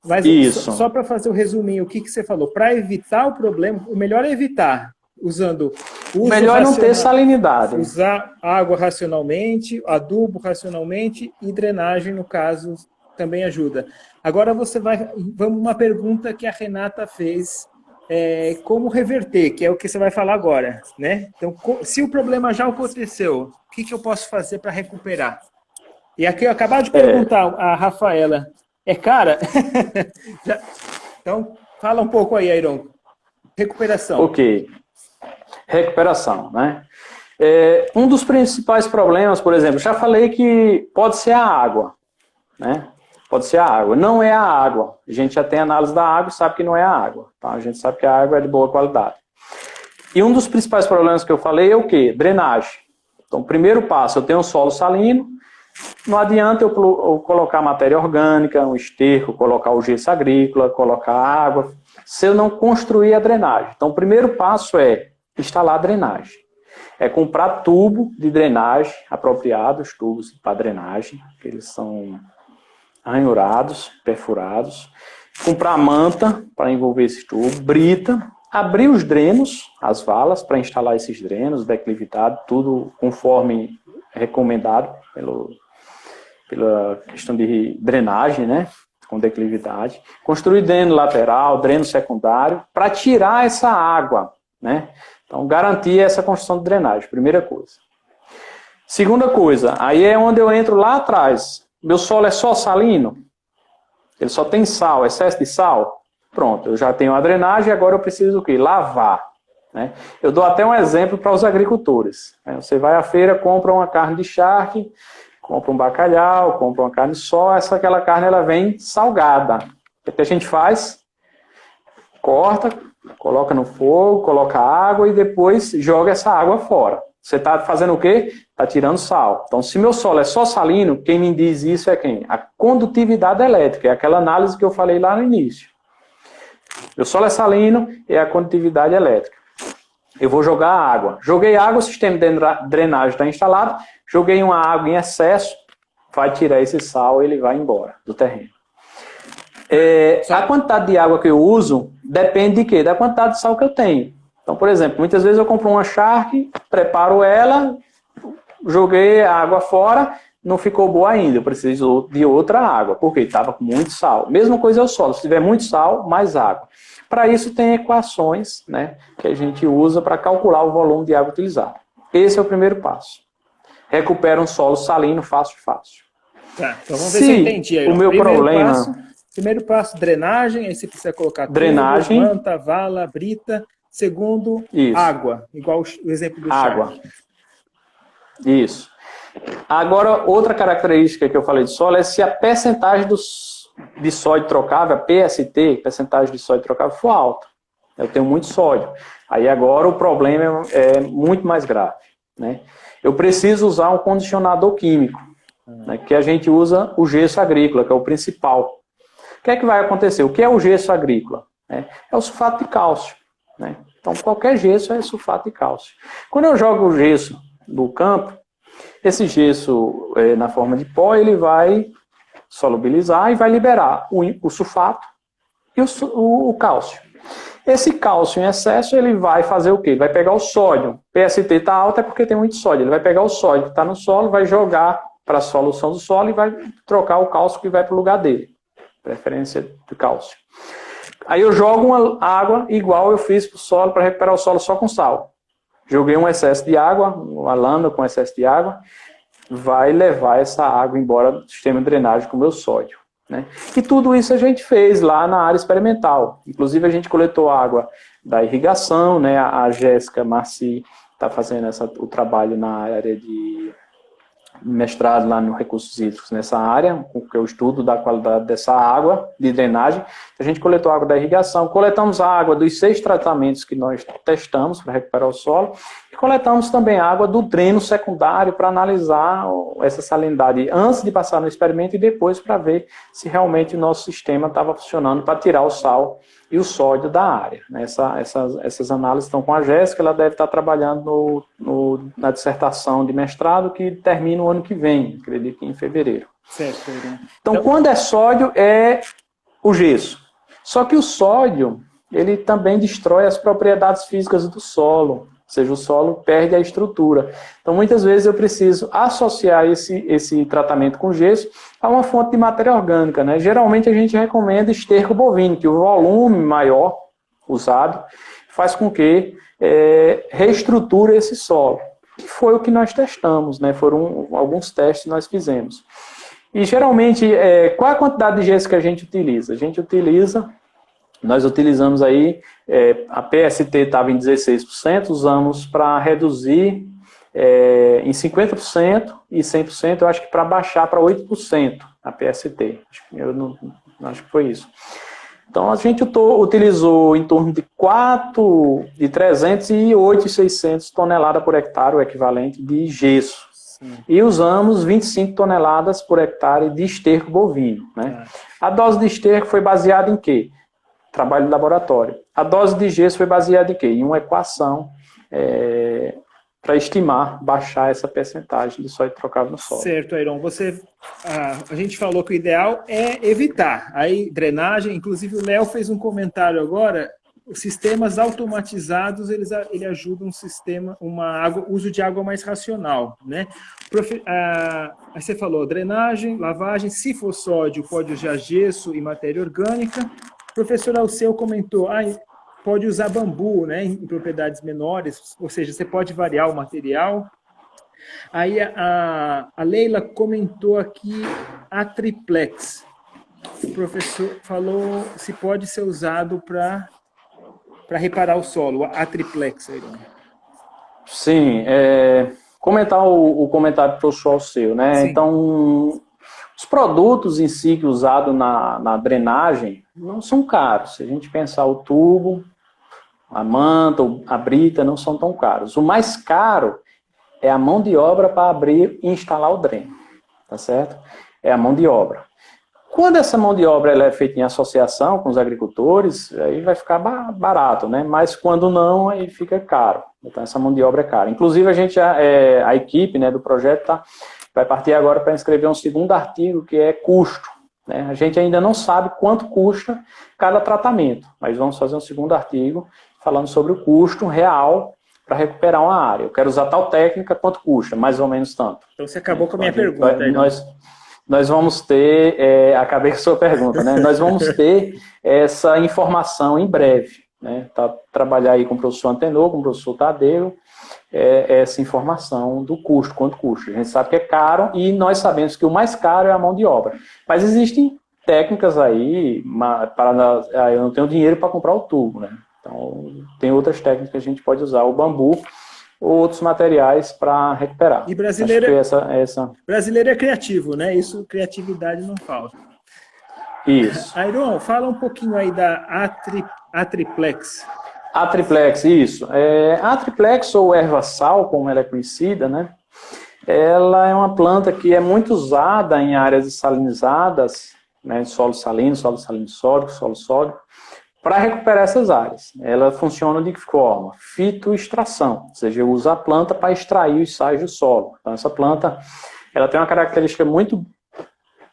Mas Isso. só, só para fazer o resuminho, o que, que você falou? Para evitar o problema, o melhor é evitar, usando. O melhor é não ter salinidade. Usar água racionalmente, adubo racionalmente e drenagem, no caso, também ajuda. Agora você vai. Vamos uma pergunta que a Renata fez é, como reverter, que é o que você vai falar agora, né? Então, se o problema já aconteceu, o que, que eu posso fazer para recuperar? E aqui eu acabei de perguntar é... a Rafaela, é cara? já... Então, fala um pouco aí, Airon. Recuperação. Ok. Recuperação, né? É, um dos principais problemas, por exemplo, já falei que pode ser a água, né? Pode ser a água. Não é a água. A gente já tem análise da água e sabe que não é a água. Tá? A gente sabe que a água é de boa qualidade. E um dos principais problemas que eu falei é o quê? Drenagem. Então, primeiro passo, eu tenho um solo salino. Não adianta eu, colocar matéria orgânica, um esterco, colocar o gesso agrícola, colocar água, se eu não construir a drenagem. Então, o primeiro passo é instalar a drenagem. É comprar tubo de drenagem apropriado, os tubos para drenagem, que eles são ranhurados, perfurados, comprar manta para envolver esse tubo, brita, abrir os drenos, as valas, para instalar esses drenos, declividade, tudo conforme recomendado pelo, pela questão de drenagem, né? Com declividade. Construir dreno lateral, dreno secundário, para tirar essa água, né? Então, garantir essa construção de drenagem, primeira coisa. Segunda coisa, aí é onde eu entro lá atrás. Meu solo é só salino? Ele só tem sal, excesso de sal? Pronto, eu já tenho a drenagem, agora eu preciso o quê? Lavar. Né? Eu dou até um exemplo para os agricultores. Né? Você vai à feira, compra uma carne de charque, compra um bacalhau, compra uma carne só, essa aquela carne ela vem salgada. O que a gente faz? Corta, coloca no fogo, coloca água e depois joga essa água fora. Você está fazendo o quê? Está tirando sal. Então, se meu solo é só salino, quem me diz isso é quem? A condutividade elétrica, é aquela análise que eu falei lá no início. Meu solo é salino e é a condutividade elétrica. Eu vou jogar água. Joguei água, o sistema de drenagem está instalado. Joguei uma água em excesso, vai tirar esse sal e ele vai embora do terreno. É, a quantidade de água que eu uso depende de quê? Da quantidade de sal que eu tenho. Então, por exemplo, muitas vezes eu compro uma charque, preparo ela, joguei a água fora, não ficou boa ainda, eu preciso de outra água, porque estava com muito sal. Mesma coisa é o solo, se tiver muito sal, mais água. Para isso tem equações né, que a gente usa para calcular o volume de água utilizado. Esse é o primeiro passo. Recupera um solo salino fácil, fácil. Tá, então vamos ver se, se eu entendi. Aí, o meu primeiro problema... Passo, primeiro passo, drenagem, aí você precisa colocar drenagem, tubo, manta, vala, brita. Segundo, Isso. água, igual o exemplo do Água. Isso. Agora, outra característica que eu falei de solo é se a percentagem dos, de sódio trocável, a PST, percentagem de sódio trocável, for alta. Eu tenho muito sódio. Aí agora o problema é, é muito mais grave. Né? Eu preciso usar um condicionador químico, né, que a gente usa o gesso agrícola, que é o principal. O que é que vai acontecer? O que é o gesso agrícola? É, é o sulfato de cálcio. Né? Então, qualquer gesso é sulfato de cálcio. Quando eu jogo o gesso do campo, esse gesso, é, na forma de pó, ele vai solubilizar e vai liberar o, o sulfato e o, o, o, cálcio. Esse cálcio em excesso, ele vai fazer o quê? Ele vai pegar o sódio. PST está alto é porque tem muito sódio. Ele vai pegar o sódio que está no solo, vai jogar para a solução do solo e vai trocar o cálcio que vai para o lugar dele. Preferência de cálcio. Aí eu jogo uma água igual eu fiz para o solo para recuperar o solo só com sal. Joguei um excesso de água, uma lâmina com excesso de água, vai levar essa água embora do sistema de drenagem com o meu sódio. Né? E tudo isso a gente fez lá na área experimental. Inclusive a gente coletou água da irrigação, né? a Jéssica Marci está fazendo essa, o trabalho na área de mestrado lá no Recursos Hídricos nessa área, que eu estudo da qualidade dessa água de drenagem. A gente coletou água da irrigação, coletamos a água dos seis tratamentos que nós testamos para recuperar o solo, e coletamos também água do dreno secundário para analisar essa salinidade antes de passar no experimento e depois para ver se realmente o nosso sistema estava funcionando para tirar o sal e o sódio da área. Né? Essa, essas, essas análises estão com a Jéssica, ela deve estar trabalhando no, no, na dissertação de mestrado que termina o ano que vem, acredito que em fevereiro. Certo. Então, então, quando é sódio, é o gesso. Só que o sódio, ele também destrói as propriedades físicas do solo ou seja, o solo perde a estrutura. Então, muitas vezes eu preciso associar esse, esse tratamento com gesso a uma fonte de matéria orgânica. Né? Geralmente a gente recomenda esterco bovino, que o volume maior usado faz com que é, reestruture esse solo. Que foi o que nós testamos, né? foram alguns testes que nós fizemos. E geralmente, é, qual a quantidade de gesso que a gente utiliza? A gente utiliza nós utilizamos aí, é, a PST estava em 16%, usamos para reduzir é, em 50% e 100%, eu acho que para baixar para 8% a PST. Acho que, eu não, acho que foi isso. Então a gente utilizou em torno de 4 de 300 e 8,600 toneladas por hectare, o equivalente de gesso. Sim. E usamos 25 toneladas por hectare de esterco bovino. Né? É. A dose de esterco foi baseada em quê? Trabalho de laboratório. A dose de gesso foi baseada em quê? Em uma equação é, para estimar, baixar essa percentagem de sólido trocável no solo. Certo, Airon. Você, a, a gente falou que o ideal é evitar. Aí, drenagem, inclusive o Léo fez um comentário agora, os sistemas automatizados eles ele ajudam um sistema uma água, uso de água mais racional né Profe, ah, aí você falou drenagem lavagem se for sódio pode usar gesso e matéria orgânica o professor Alceu comentou ah, pode usar bambu né em propriedades menores ou seja você pode variar o material aí a, a Leila comentou aqui a triplex o professor falou se pode ser usado para para reparar o solo, a triplex. Aí. Sim, é, comentar o, o comentário pessoal seu, né? Sim. Então, os produtos em si que usados na, na drenagem não são caros. Se a gente pensar o tubo, a manta, a brita, não são tão caros. O mais caro é a mão de obra para abrir e instalar o dreno, tá certo? É a mão de obra. Quando essa mão de obra ela é feita em associação com os agricultores, aí vai ficar barato, né? Mas quando não, aí fica caro. Então essa mão de obra é cara. Inclusive a gente, a, é, a equipe né, do projeto tá, vai partir agora para escrever um segundo artigo que é custo. Né? A gente ainda não sabe quanto custa cada tratamento, mas vamos fazer um segundo artigo falando sobre o custo real para recuperar uma área. Eu quero usar tal técnica, quanto custa? Mais ou menos tanto. Então você acabou então, com a minha pergunta. Vai, nós, nós vamos ter, é, acabei com a sua pergunta, né? Nós vamos ter essa informação em breve, né? Tá, trabalhar aí com o professor Antenor, com o professor Tadeu, é, essa informação do custo, quanto custa. A gente sabe que é caro e nós sabemos que o mais caro é a mão de obra. Mas existem técnicas aí, para, ah, eu não tenho dinheiro para comprar o tubo, né? Então, tem outras técnicas que a gente pode usar. O bambu ou outros materiais para recuperar. E brasileiro, é essa, essa... brasileiro é criativo, né? Isso, criatividade não falta. Isso. Airon, fala um pouquinho aí da Atri, Atriplex. Atriplex, isso. É, a Atriplex, ou erva sal, como ela é conhecida, né? Ela é uma planta que é muito usada em áreas salinizadas, né, solo salino, solo salino sólido, solo sólido, para recuperar essas áreas. Ela funciona de que forma? Fitoextração, ou seja, usa a planta para extrair os sais do solo. Então, essa planta ela tem uma característica muito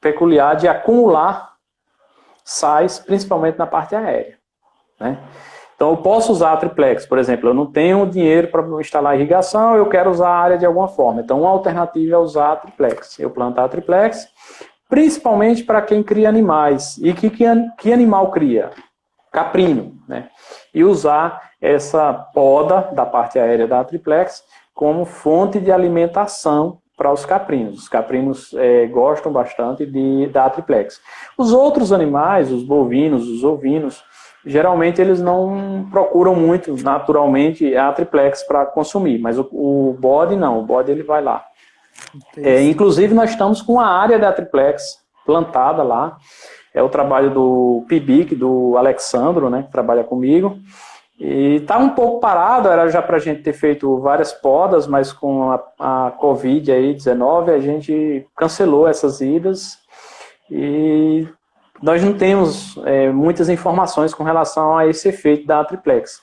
peculiar de acumular sais, principalmente na parte aérea. Né? Então, eu posso usar a triplex, por exemplo, eu não tenho dinheiro para instalar irrigação, eu quero usar a área de alguma forma. Então, uma alternativa é usar a triplex. Eu plantar a triplex, principalmente para quem cria animais. E que, que, que animal cria? caprino, né? E usar essa poda da parte aérea da triplex como fonte de alimentação para os caprinos. Os caprinos é, gostam bastante de, da triplex. Os outros animais, os bovinos, os ovinos, geralmente eles não procuram muito naturalmente a triplex para consumir, mas o, o, bode não, o bode ele vai lá. É, inclusive nós estamos com a área da triplex plantada lá é o trabalho do PIBIC, do Alexandro, né, que trabalha comigo. E está um pouco parado, era já para a gente ter feito várias podas, mas com a, a Covid aí, 19, a gente cancelou essas idas e nós não temos é, muitas informações com relação a esse efeito da triplex.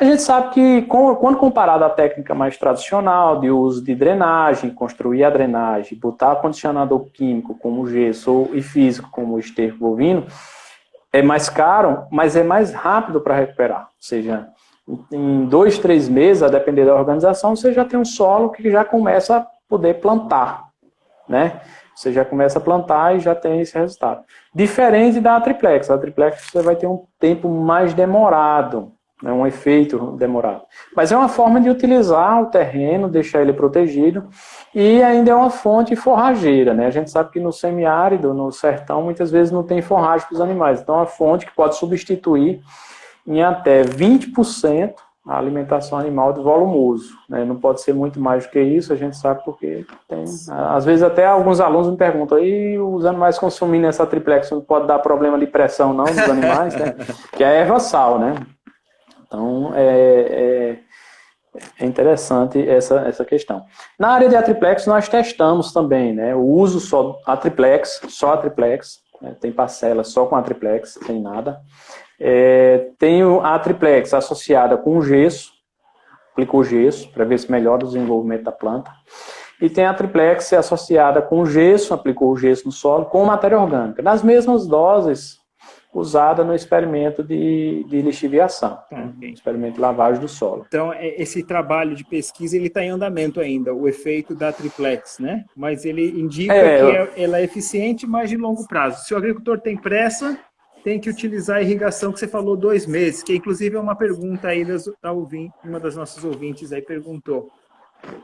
A gente sabe que, quando comparado à técnica mais tradicional de uso de drenagem, construir a drenagem, botar condicionador químico como gesso e físico como esterco bovino, é mais caro, mas é mais rápido para recuperar. Ou seja, em dois, três meses, a depender da organização, você já tem um solo que já começa a poder plantar, né? Você já começa a plantar e já tem esse resultado. Diferente da triplex. A triplex você vai ter um tempo mais demorado, é um efeito demorado. Mas é uma forma de utilizar o terreno, deixar ele protegido, e ainda é uma fonte forrageira. Né? A gente sabe que no semiárido, no sertão, muitas vezes não tem forragem para os animais. Então, é uma fonte que pode substituir em até 20% a alimentação animal de volumoso. Né? Não pode ser muito mais do que isso, a gente sabe porque tem. Às vezes até alguns alunos me perguntam, e os animais consumindo essa triplex não pode dar problema de pressão não nos animais, né? que é erva sal, né? Então, é, é, é, interessante essa, essa questão. Na área de atriplex, nós testamos também né, o uso só a triplex, só a triplex, né, tem parcela só com a triplex, sem nada. É, tenho a triplex associada com gesso, aplicou gesso para ver se melhora o desenvolvimento da planta. E tem a triplex associada com gesso, aplicou o gesso no solo, com matéria orgânica, nas mesmas doses usada no experimento de, de lixiviação, tá, né? okay. experimento de lavagem do solo. Então, é, esse trabalho de pesquisa ele está em andamento ainda, o efeito da triplex, né? Mas ele indica é, que eu... ela é eficiente, mas de longo prazo. Se o agricultor tem pressa, tem que utilizar a irrigação que você falou dois meses, que inclusive é uma pergunta aí das, da ouvinte, uma das nossas ouvintes aí perguntou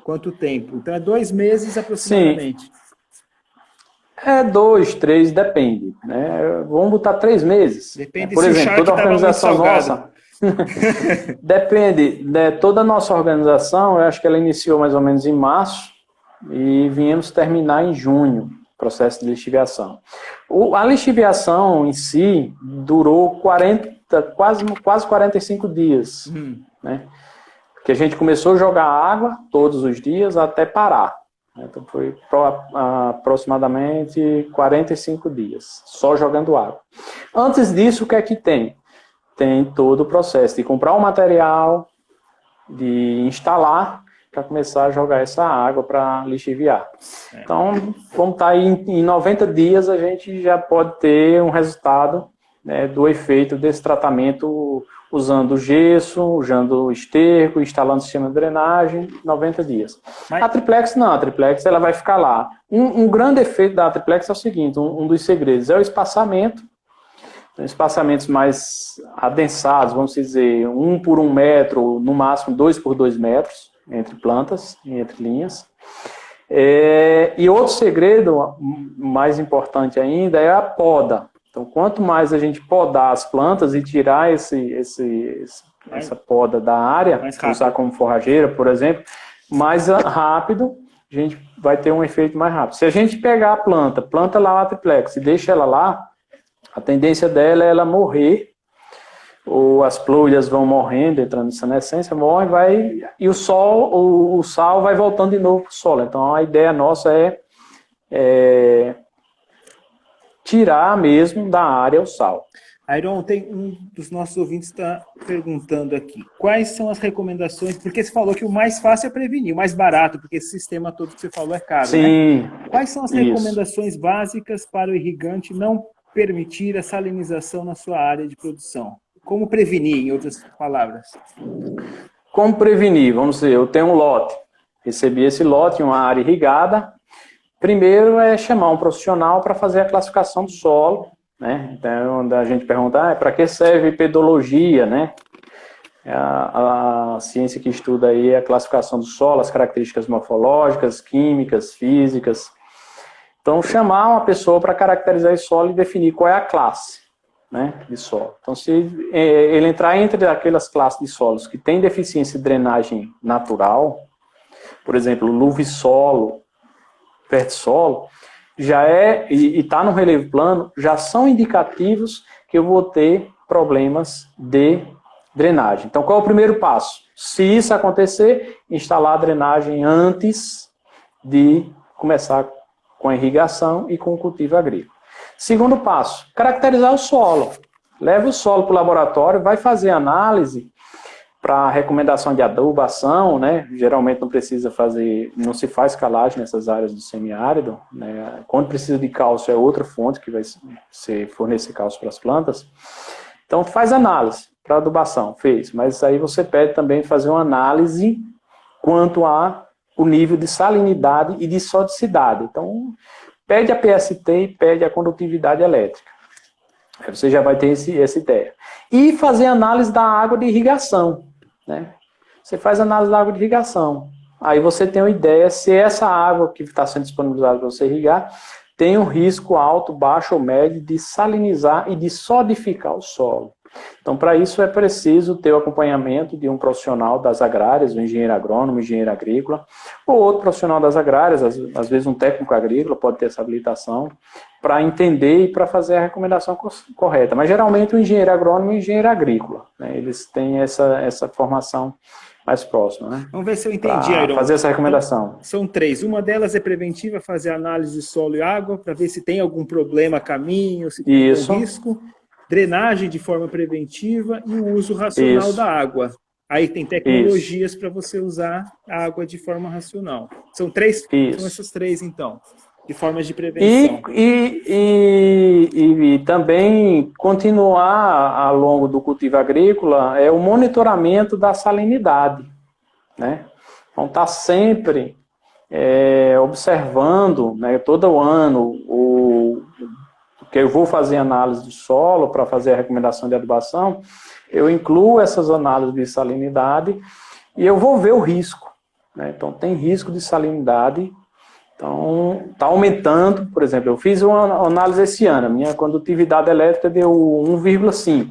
quanto tempo. Então é dois meses aproximadamente. Sim. É dois, três, depende. Né? Vamos botar três meses. Depende Por se exemplo, toda a organização nossa. depende. Né? Toda a nossa organização, eu acho que ela iniciou mais ou menos em março e viemos terminar em junho processo de lixiviação. O, a lixiviação em si durou 40, quase, quase 45 dias. Hum. Né? Porque a gente começou a jogar água todos os dias até parar. Então foi aproximadamente 45 dias, só jogando água. Antes disso, o que é que tem? Tem todo o processo de comprar o um material, de instalar, para começar a jogar essa água para lixiviar. É. Então, vamos estar tá aí em 90 dias, a gente já pode ter um resultado né, do efeito desse tratamento usando gesso, usando esterco, instalando sistema de drenagem, 90 dias. Mas... A triplex não, a triplex ela vai ficar lá. Um, um grande efeito da triplex é o seguinte, um, um dos segredos é o espaçamento, então, espaçamentos mais adensados, vamos dizer, um por um metro, no máximo dois por dois metros, entre plantas, entre linhas. É, e outro segredo, mais importante ainda, é a poda. Então, quanto mais a gente podar as plantas e tirar esse, esse, essa poda da área, usar como forrageira, por exemplo, mais rápido a gente vai ter um efeito mais rápido. Se a gente pegar a planta, planta lá triplex e deixa ela lá, a tendência dela é ela morrer, ou as plúrias vão morrendo, entrando em senescência, morre, vai, e o sol, o, o sal vai voltando de novo para o solo. Então a ideia nossa é, é tirar mesmo da área o sal. Iron, tem um dos nossos ouvintes está perguntando aqui, quais são as recomendações, porque você falou que o mais fácil é prevenir, o mais barato, porque esse sistema todo que você falou é caro, Sim, né? Quais são as isso. recomendações básicas para o irrigante não permitir a salinização na sua área de produção? Como prevenir, em outras palavras? Como prevenir? Vamos dizer, eu tenho um lote, recebi esse lote em uma área irrigada, Primeiro é chamar um profissional para fazer a classificação do solo, né? Então, a gente pergunta, ah, para que serve pedologia, né? É a, a, ciência que estuda aí a classificação do solo, as características morfológicas, químicas, físicas. Então, chamar uma pessoa para caracterizar esse solo e definir qual é a classe né, de solo. Então, se é, ele entrar entre aquelas classes de solos que têm deficiência de drenagem natural, por exemplo, luvissolo, solo já é, e está no relevo plano, já são indicativos que eu vou ter problemas de drenagem. Então, qual é o primeiro passo? Se isso acontecer, instalar a drenagem antes de começar com a irrigação e com o cultivo agrícola. Segundo passo, caracterizar o solo. Leve o solo para o laboratório, vai fazer análise para recomendação de adubação, né, geralmente não precisa fazer, não se faz calagem nessas áreas do semiárido, né, quando precisa de cálcio é outra fonte que vai ser fornecer cálcio para as plantas. Então faz análise para adubação, fez, mas aí você pede também fazer uma análise quanto a o nível de salinidade e de sodicidade. Então pede a PST e pede a condutividade elétrica. Aí você já vai ter esse, essa ideia. E fazer análise da água de irrigação. Né? Você faz análise da água de irrigação. Aí você tem uma ideia se essa água que está sendo disponibilizada para você irrigar tem um risco alto, baixo ou médio de salinizar e de solidificar o solo. Então, para isso é preciso ter o acompanhamento de um profissional das agrárias, um engenheiro agrônomo, um engenheiro agrícola, ou outro profissional das agrárias, às, às vezes um técnico agrícola pode ter essa habilitação, para entender e para fazer a recomendação correta. Mas geralmente o engenheiro agrônomo e o engenheiro agrícola, né, eles têm essa, essa formação mais próxima. Né, Vamos ver se eu entendi, Airon. Fazer essa recomendação. São três. Uma delas é preventiva, fazer análise de solo e água, para ver se tem algum problema caminho, se tem Isso. algum risco. Drenagem de forma preventiva e o uso racional Isso. da água. Aí tem tecnologias para você usar a água de forma racional. São três, Isso. são essas três então, de formas de prevenção. E, e, e, e, também continuar ao longo do cultivo agrícola é o monitoramento da salinidade, né? Então tá sempre é, observando, né, todo ano o que eu vou fazer análise do solo para fazer a recomendação de adubação, eu incluo essas análises de salinidade e eu vou ver o risco. Né? Então, tem risco de salinidade. Então, está aumentando. Por exemplo, eu fiz uma análise esse ano, minha condutividade elétrica deu 1,5.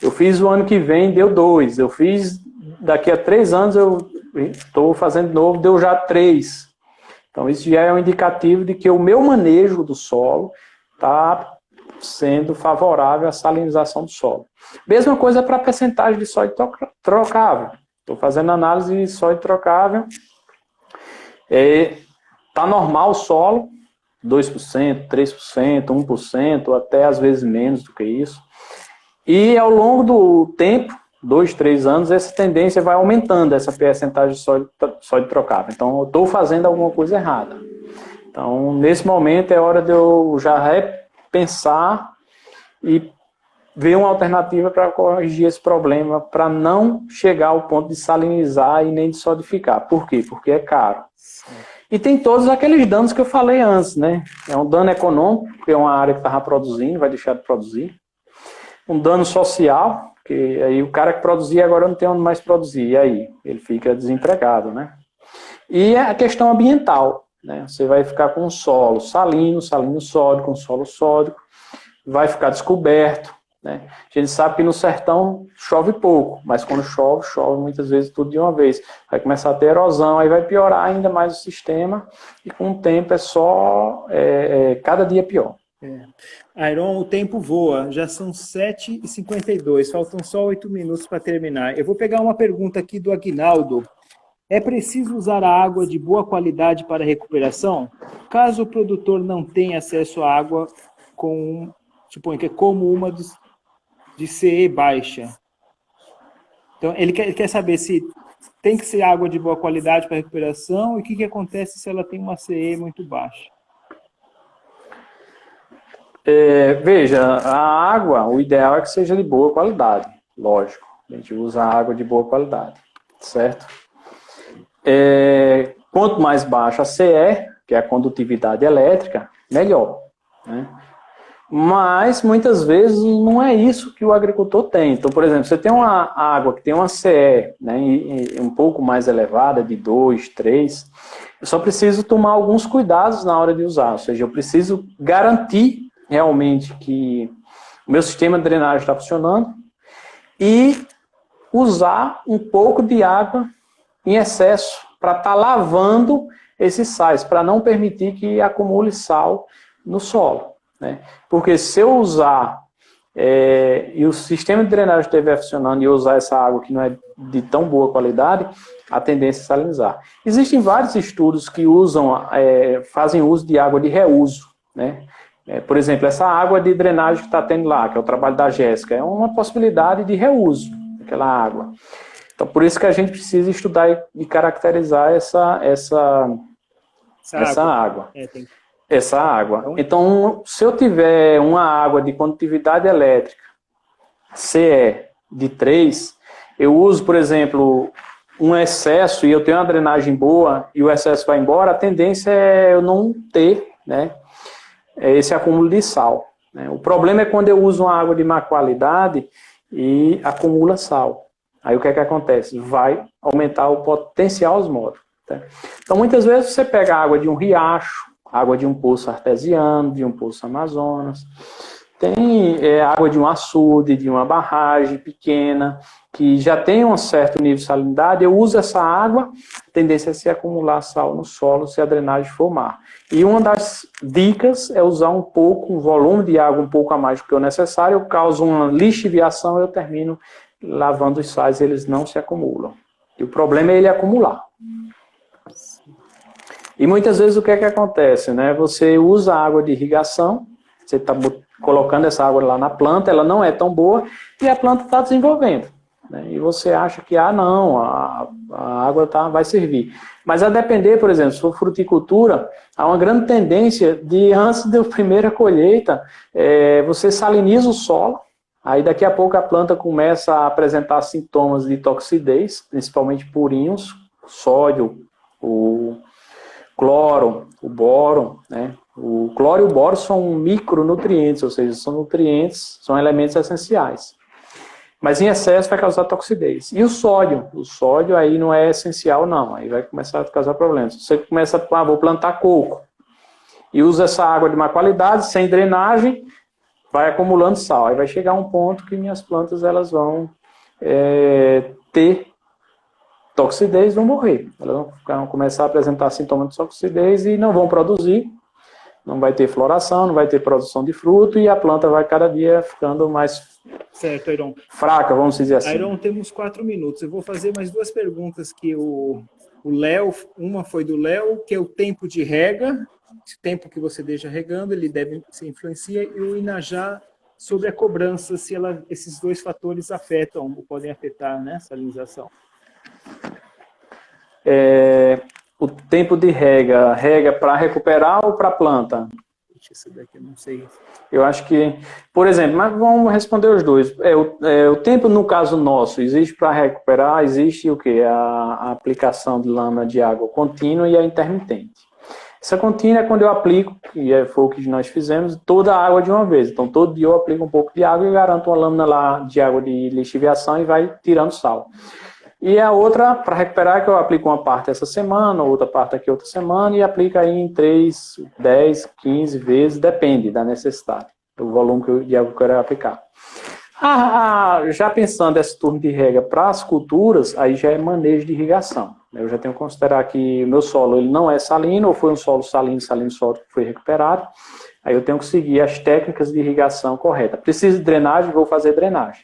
Eu fiz o ano que vem, deu 2. Eu fiz, daqui a três anos, eu estou fazendo de novo, deu já 3. Então, isso já é um indicativo de que o meu manejo do solo está sendo favorável à salinização do solo. Mesma coisa para a percentagem de sódio trocável. Estou fazendo análise de sódio trocável. Está é, normal o solo, 2%, 3%, 1%, até às vezes menos do que isso. E ao longo do tempo, dois, três anos, essa tendência vai aumentando, essa percentagem de sódio, sódio trocável. Então, eu estou fazendo alguma coisa errada. Então, nesse momento é hora de eu já repensar e ver uma alternativa para corrigir esse problema, para não chegar ao ponto de salinizar e nem de solidificar. Por quê? Porque é caro. E tem todos aqueles danos que eu falei antes, né? É um dano econômico, porque é uma área que estava produzindo, vai deixar de produzir. Um dano social, porque aí o cara que produzia agora não tem onde mais produzir, e aí? Ele fica desempregado, né? E a questão ambiental. Né? Você vai ficar com solo salino, salino sódico, um solo sódico, vai ficar descoberto. Né? A gente sabe que no sertão chove pouco, mas quando chove, chove muitas vezes tudo de uma vez. Vai começar a ter erosão, aí vai piorar ainda mais o sistema, e com o tempo é só é, é, cada dia pior. É. Iron, o tempo voa, já são 7h52, faltam só 8 minutos para terminar. Eu vou pegar uma pergunta aqui do Aguinaldo. É preciso usar a água de boa qualidade para recuperação? Caso o produtor não tenha acesso à água com, suponho que é como uma de, de CE baixa. Então, ele quer, ele quer saber se tem que ser água de boa qualidade para recuperação e o que, que acontece se ela tem uma CE muito baixa. É, veja, a água, o ideal é que seja de boa qualidade, lógico. A gente usa água de boa qualidade, certo? É, quanto mais baixa a CE, que é a condutividade elétrica, melhor. Né? Mas muitas vezes não é isso que o agricultor tem. Então, por exemplo, você tem uma água que tem uma CE né, um pouco mais elevada, de 2, 3, eu só preciso tomar alguns cuidados na hora de usar. Ou seja, eu preciso garantir realmente que o meu sistema de drenagem está funcionando e usar um pouco de água em excesso para estar tá lavando esses sais, para não permitir que acumule sal no solo. Né? Porque se eu usar é, e o sistema de drenagem estiver funcionando e eu usar essa água que não é de tão boa qualidade, a tendência é salinizar. Existem vários estudos que usam, é, fazem uso de água de reuso. Né? É, por exemplo, essa água de drenagem que está tendo lá, que é o trabalho da Jéssica, é uma possibilidade de reuso daquela água. Então, por isso que a gente precisa estudar e caracterizar essa, essa, essa, essa água. água. É, tem... Essa água. Então, então, se eu tiver uma água de condutividade elétrica CE de 3, eu uso, por exemplo, um excesso e eu tenho uma drenagem boa e o excesso vai embora, a tendência é eu não ter né, esse acúmulo de sal. Né? O problema é quando eu uso uma água de má qualidade e acumula sal. Aí o que é que acontece? Vai aumentar o potencial osmótico. Tá? Então, muitas vezes você pega água de um riacho, água de um poço artesiano, de um poço Amazonas, tem é, água de um açude, de uma barragem pequena, que já tem um certo nível de salinidade, eu uso essa água, a tendência é se acumular sal no solo se a drenagem for má. E uma das dicas é usar um pouco, um volume de água um pouco a mais do que o necessário, eu causo uma lixiviação, eu termino lavando os sais, eles não se acumulam. E o problema é ele acumular. E muitas vezes o que é que acontece? Né? Você usa água de irrigação, você está colocando essa água lá na planta, ela não é tão boa, e a planta está desenvolvendo. né? e você acha que, ah, não, a, a água tá, vai servir. Mas a depender, por exemplo, se for fruticultura, há uma grande tendência de, antes da primeira colheita, é, você saliniza o solo, aí daqui a pouco a planta começa a apresentar sintomas de toxidez, principalmente purinhos, sódio, o cloro, o boro, né? O cloro e o boro são micronutrientes, ou seja, são nutrientes, são elementos essenciais. Mas em excesso vai causar toxidez. E o sódio? O sódio aí não é essencial, não. Aí vai começar a causar problemas. Você começa, ah, vou plantar coco. E usa essa água de má qualidade, sem drenagem, vai acumulando sal. Aí vai chegar um ponto que minhas plantas elas vão é, ter toxidez vão morrer. Elas vão começar a apresentar sintomas de toxidez e não vão produzir não vai ter floração, não vai ter produção de fruto e a planta vai cada dia ficando mais certo, Iron. fraca, vamos dizer assim. Iron, temos quatro minutos. Eu vou fazer mais duas perguntas que o Léo, uma foi do Léo, que é o tempo de rega, tempo que você deixa regando, ele deve se influencia, e o Inajá sobre a cobrança, se ela, esses dois fatores afetam ou podem afetar né, salinização. É, o tempo de rega, rega para recuperar ou para planta? Isso daqui eu não sei. Eu acho que, por exemplo, mas vamos responder os dois. É, o, é, o tempo, no caso nosso, existe para recuperar, existe o que? A, a, aplicação de lâmina de água contínua e a intermitente. Essa contínua é quando eu aplico, que é, foi o que nós fizemos, toda a água de uma vez. Então, todo dia eu aplico um pouco de água e garanto uma lâmina lá de água de lixiviação e vai tirando sal. E a outra, para recuperar, que eu aplico uma parte essa semana, outra parte aqui outra semana, e aplico aí em 3, 10, 15 vezes, depende da necessidade, do volume de água que eu quero aplicar. Ah, já pensando esse turno de rega para as culturas, aí já é manejo de irrigação. Eu já tenho que considerar que meu solo ele não é salino, ou foi um solo salino, salino solo que foi recuperado. Aí eu tenho que seguir as técnicas de irrigação correta. Preciso de drenagem, vou fazer drenagem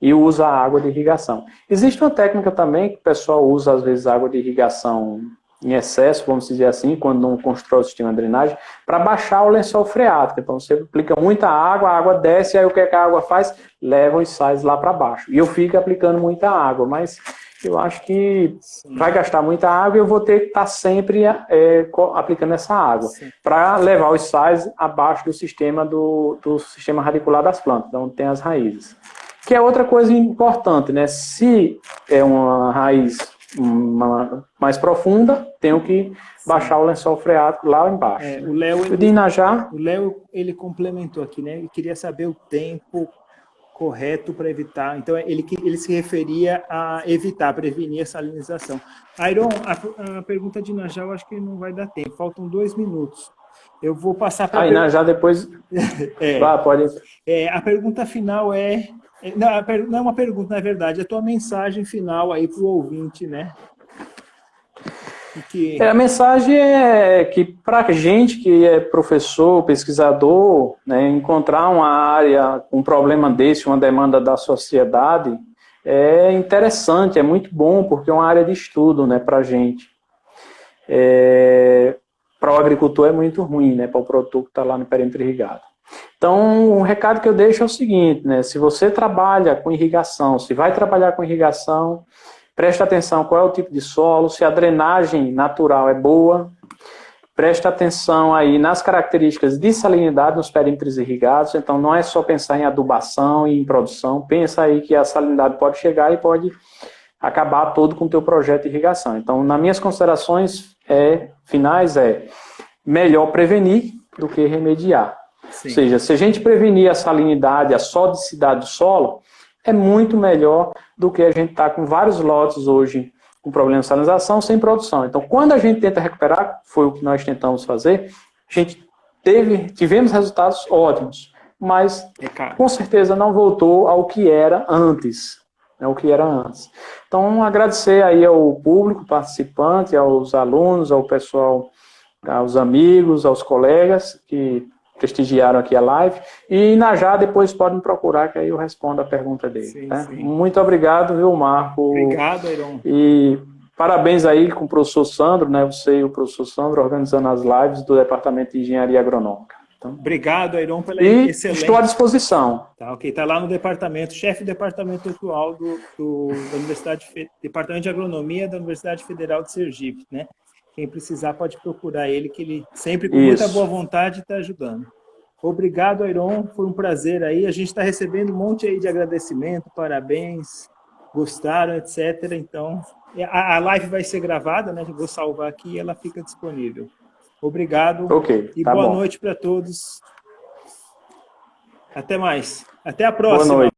e usa a água de irrigação. Existe uma técnica também que o pessoal usa, às vezes, água de irrigação em excesso, vamos dizer assim, quando não constrói o sistema de drenagem, para baixar o lençol freático. Então você aplica muita água, a água desce, aí o que, é que a água faz? Leva os sais lá para baixo. E eu fico aplicando muita água, mas eu acho que Sim. vai gastar muita água e eu vou ter que estar tá sempre é, aplicando essa água para levar os sais abaixo do sistema do, do sistema radicular das plantas, onde tem as raízes. Que é outra coisa importante, né? Se é uma raiz uma, mais profunda, tenho que baixar o lençol freático lá embaixo. É, o Léo, de Inajá, o Léo, ele complementou aqui, né? Ele queria saber o tempo correto para evitar. Então, ele, ele se referia a evitar, prevenir a salinização. Iron, a, a pergunta de Inajá eu acho que não vai dar tempo. Faltam dois minutos. Eu vou passar para. Aí, Inajá, depois. é, Vá, pode. É, a pergunta final é é, não, não é uma pergunta, na verdade, é a tua mensagem final aí para o ouvinte, né? Que... É, a mensagem é que para a gente que é professor, pesquisador, né, encontrar uma área, um problema desse, uma demanda da sociedade, é interessante, é muito bom, porque é uma área de estudo né, para a gente. É, para o agricultor é muito ruim, né, para o produtor que está lá no perímetro irrigado. Então, o recado que eu deixo é o seguinte, né? Se você trabalha com irrigação, se vai trabalhar com irrigação, preste atenção qual é o tipo de solo, se a drenagem natural é boa, preste atenção aí nas características de salinidade nos perímetros irrigados, então não é só pensar em adubação e em produção, pensa aí que a salinidade pode chegar e pode acabar todo com o teu projeto de irrigação. Então, nas minhas considerações é, finais é melhor prevenir do que remediar. Sim. Ou seja, se a gente prevenir a salinidade, a sodicidade do solo, é muito melhor do que a gente estar tá com vários lotes hoje com problema de salinização sem produção. Então, quando a gente tenta recuperar, foi o que nós tentamos fazer, a gente teve, tivemos resultados ótimos, mas é com certeza não voltou ao que era antes. Né, o que era antes. Então, agradecer aí ao público participante, aos alunos, ao pessoal, aos amigos, aos colegas que prestigiaram aqui a live. E na já depois podem procurar, que aí eu respondo a pergunta dele. Sim, né? sim. Muito obrigado, viu, Marco? Obrigado, Airon. E parabéns aí com o professor Sandro, né? Você e o professor Sandro organizando as lives do Departamento de Engenharia Agronômica. Então, Obrigado, Airon, pela e excelente... estou à disposição. Tá, ok. Está lá no departamento, chefe do departamento atual do, do, da Universidade, Departamento de Agronomia da Universidade Federal de Sergipe, né? Quem precisar pode procurar ele, que ele sempre, com Isso. muita boa vontade, está ajudando. Obrigado, Airon. Foi um prazer aí. A gente está recebendo um monte aí de agradecimento, parabéns, gostaram, etc. Então, a, a live vai ser gravada, né? Eu vou salvar aqui e ela fica disponível. Obrigado. Ok. E tá boa bom. noite para todos. Até mais. Até a próxima. Boa noite.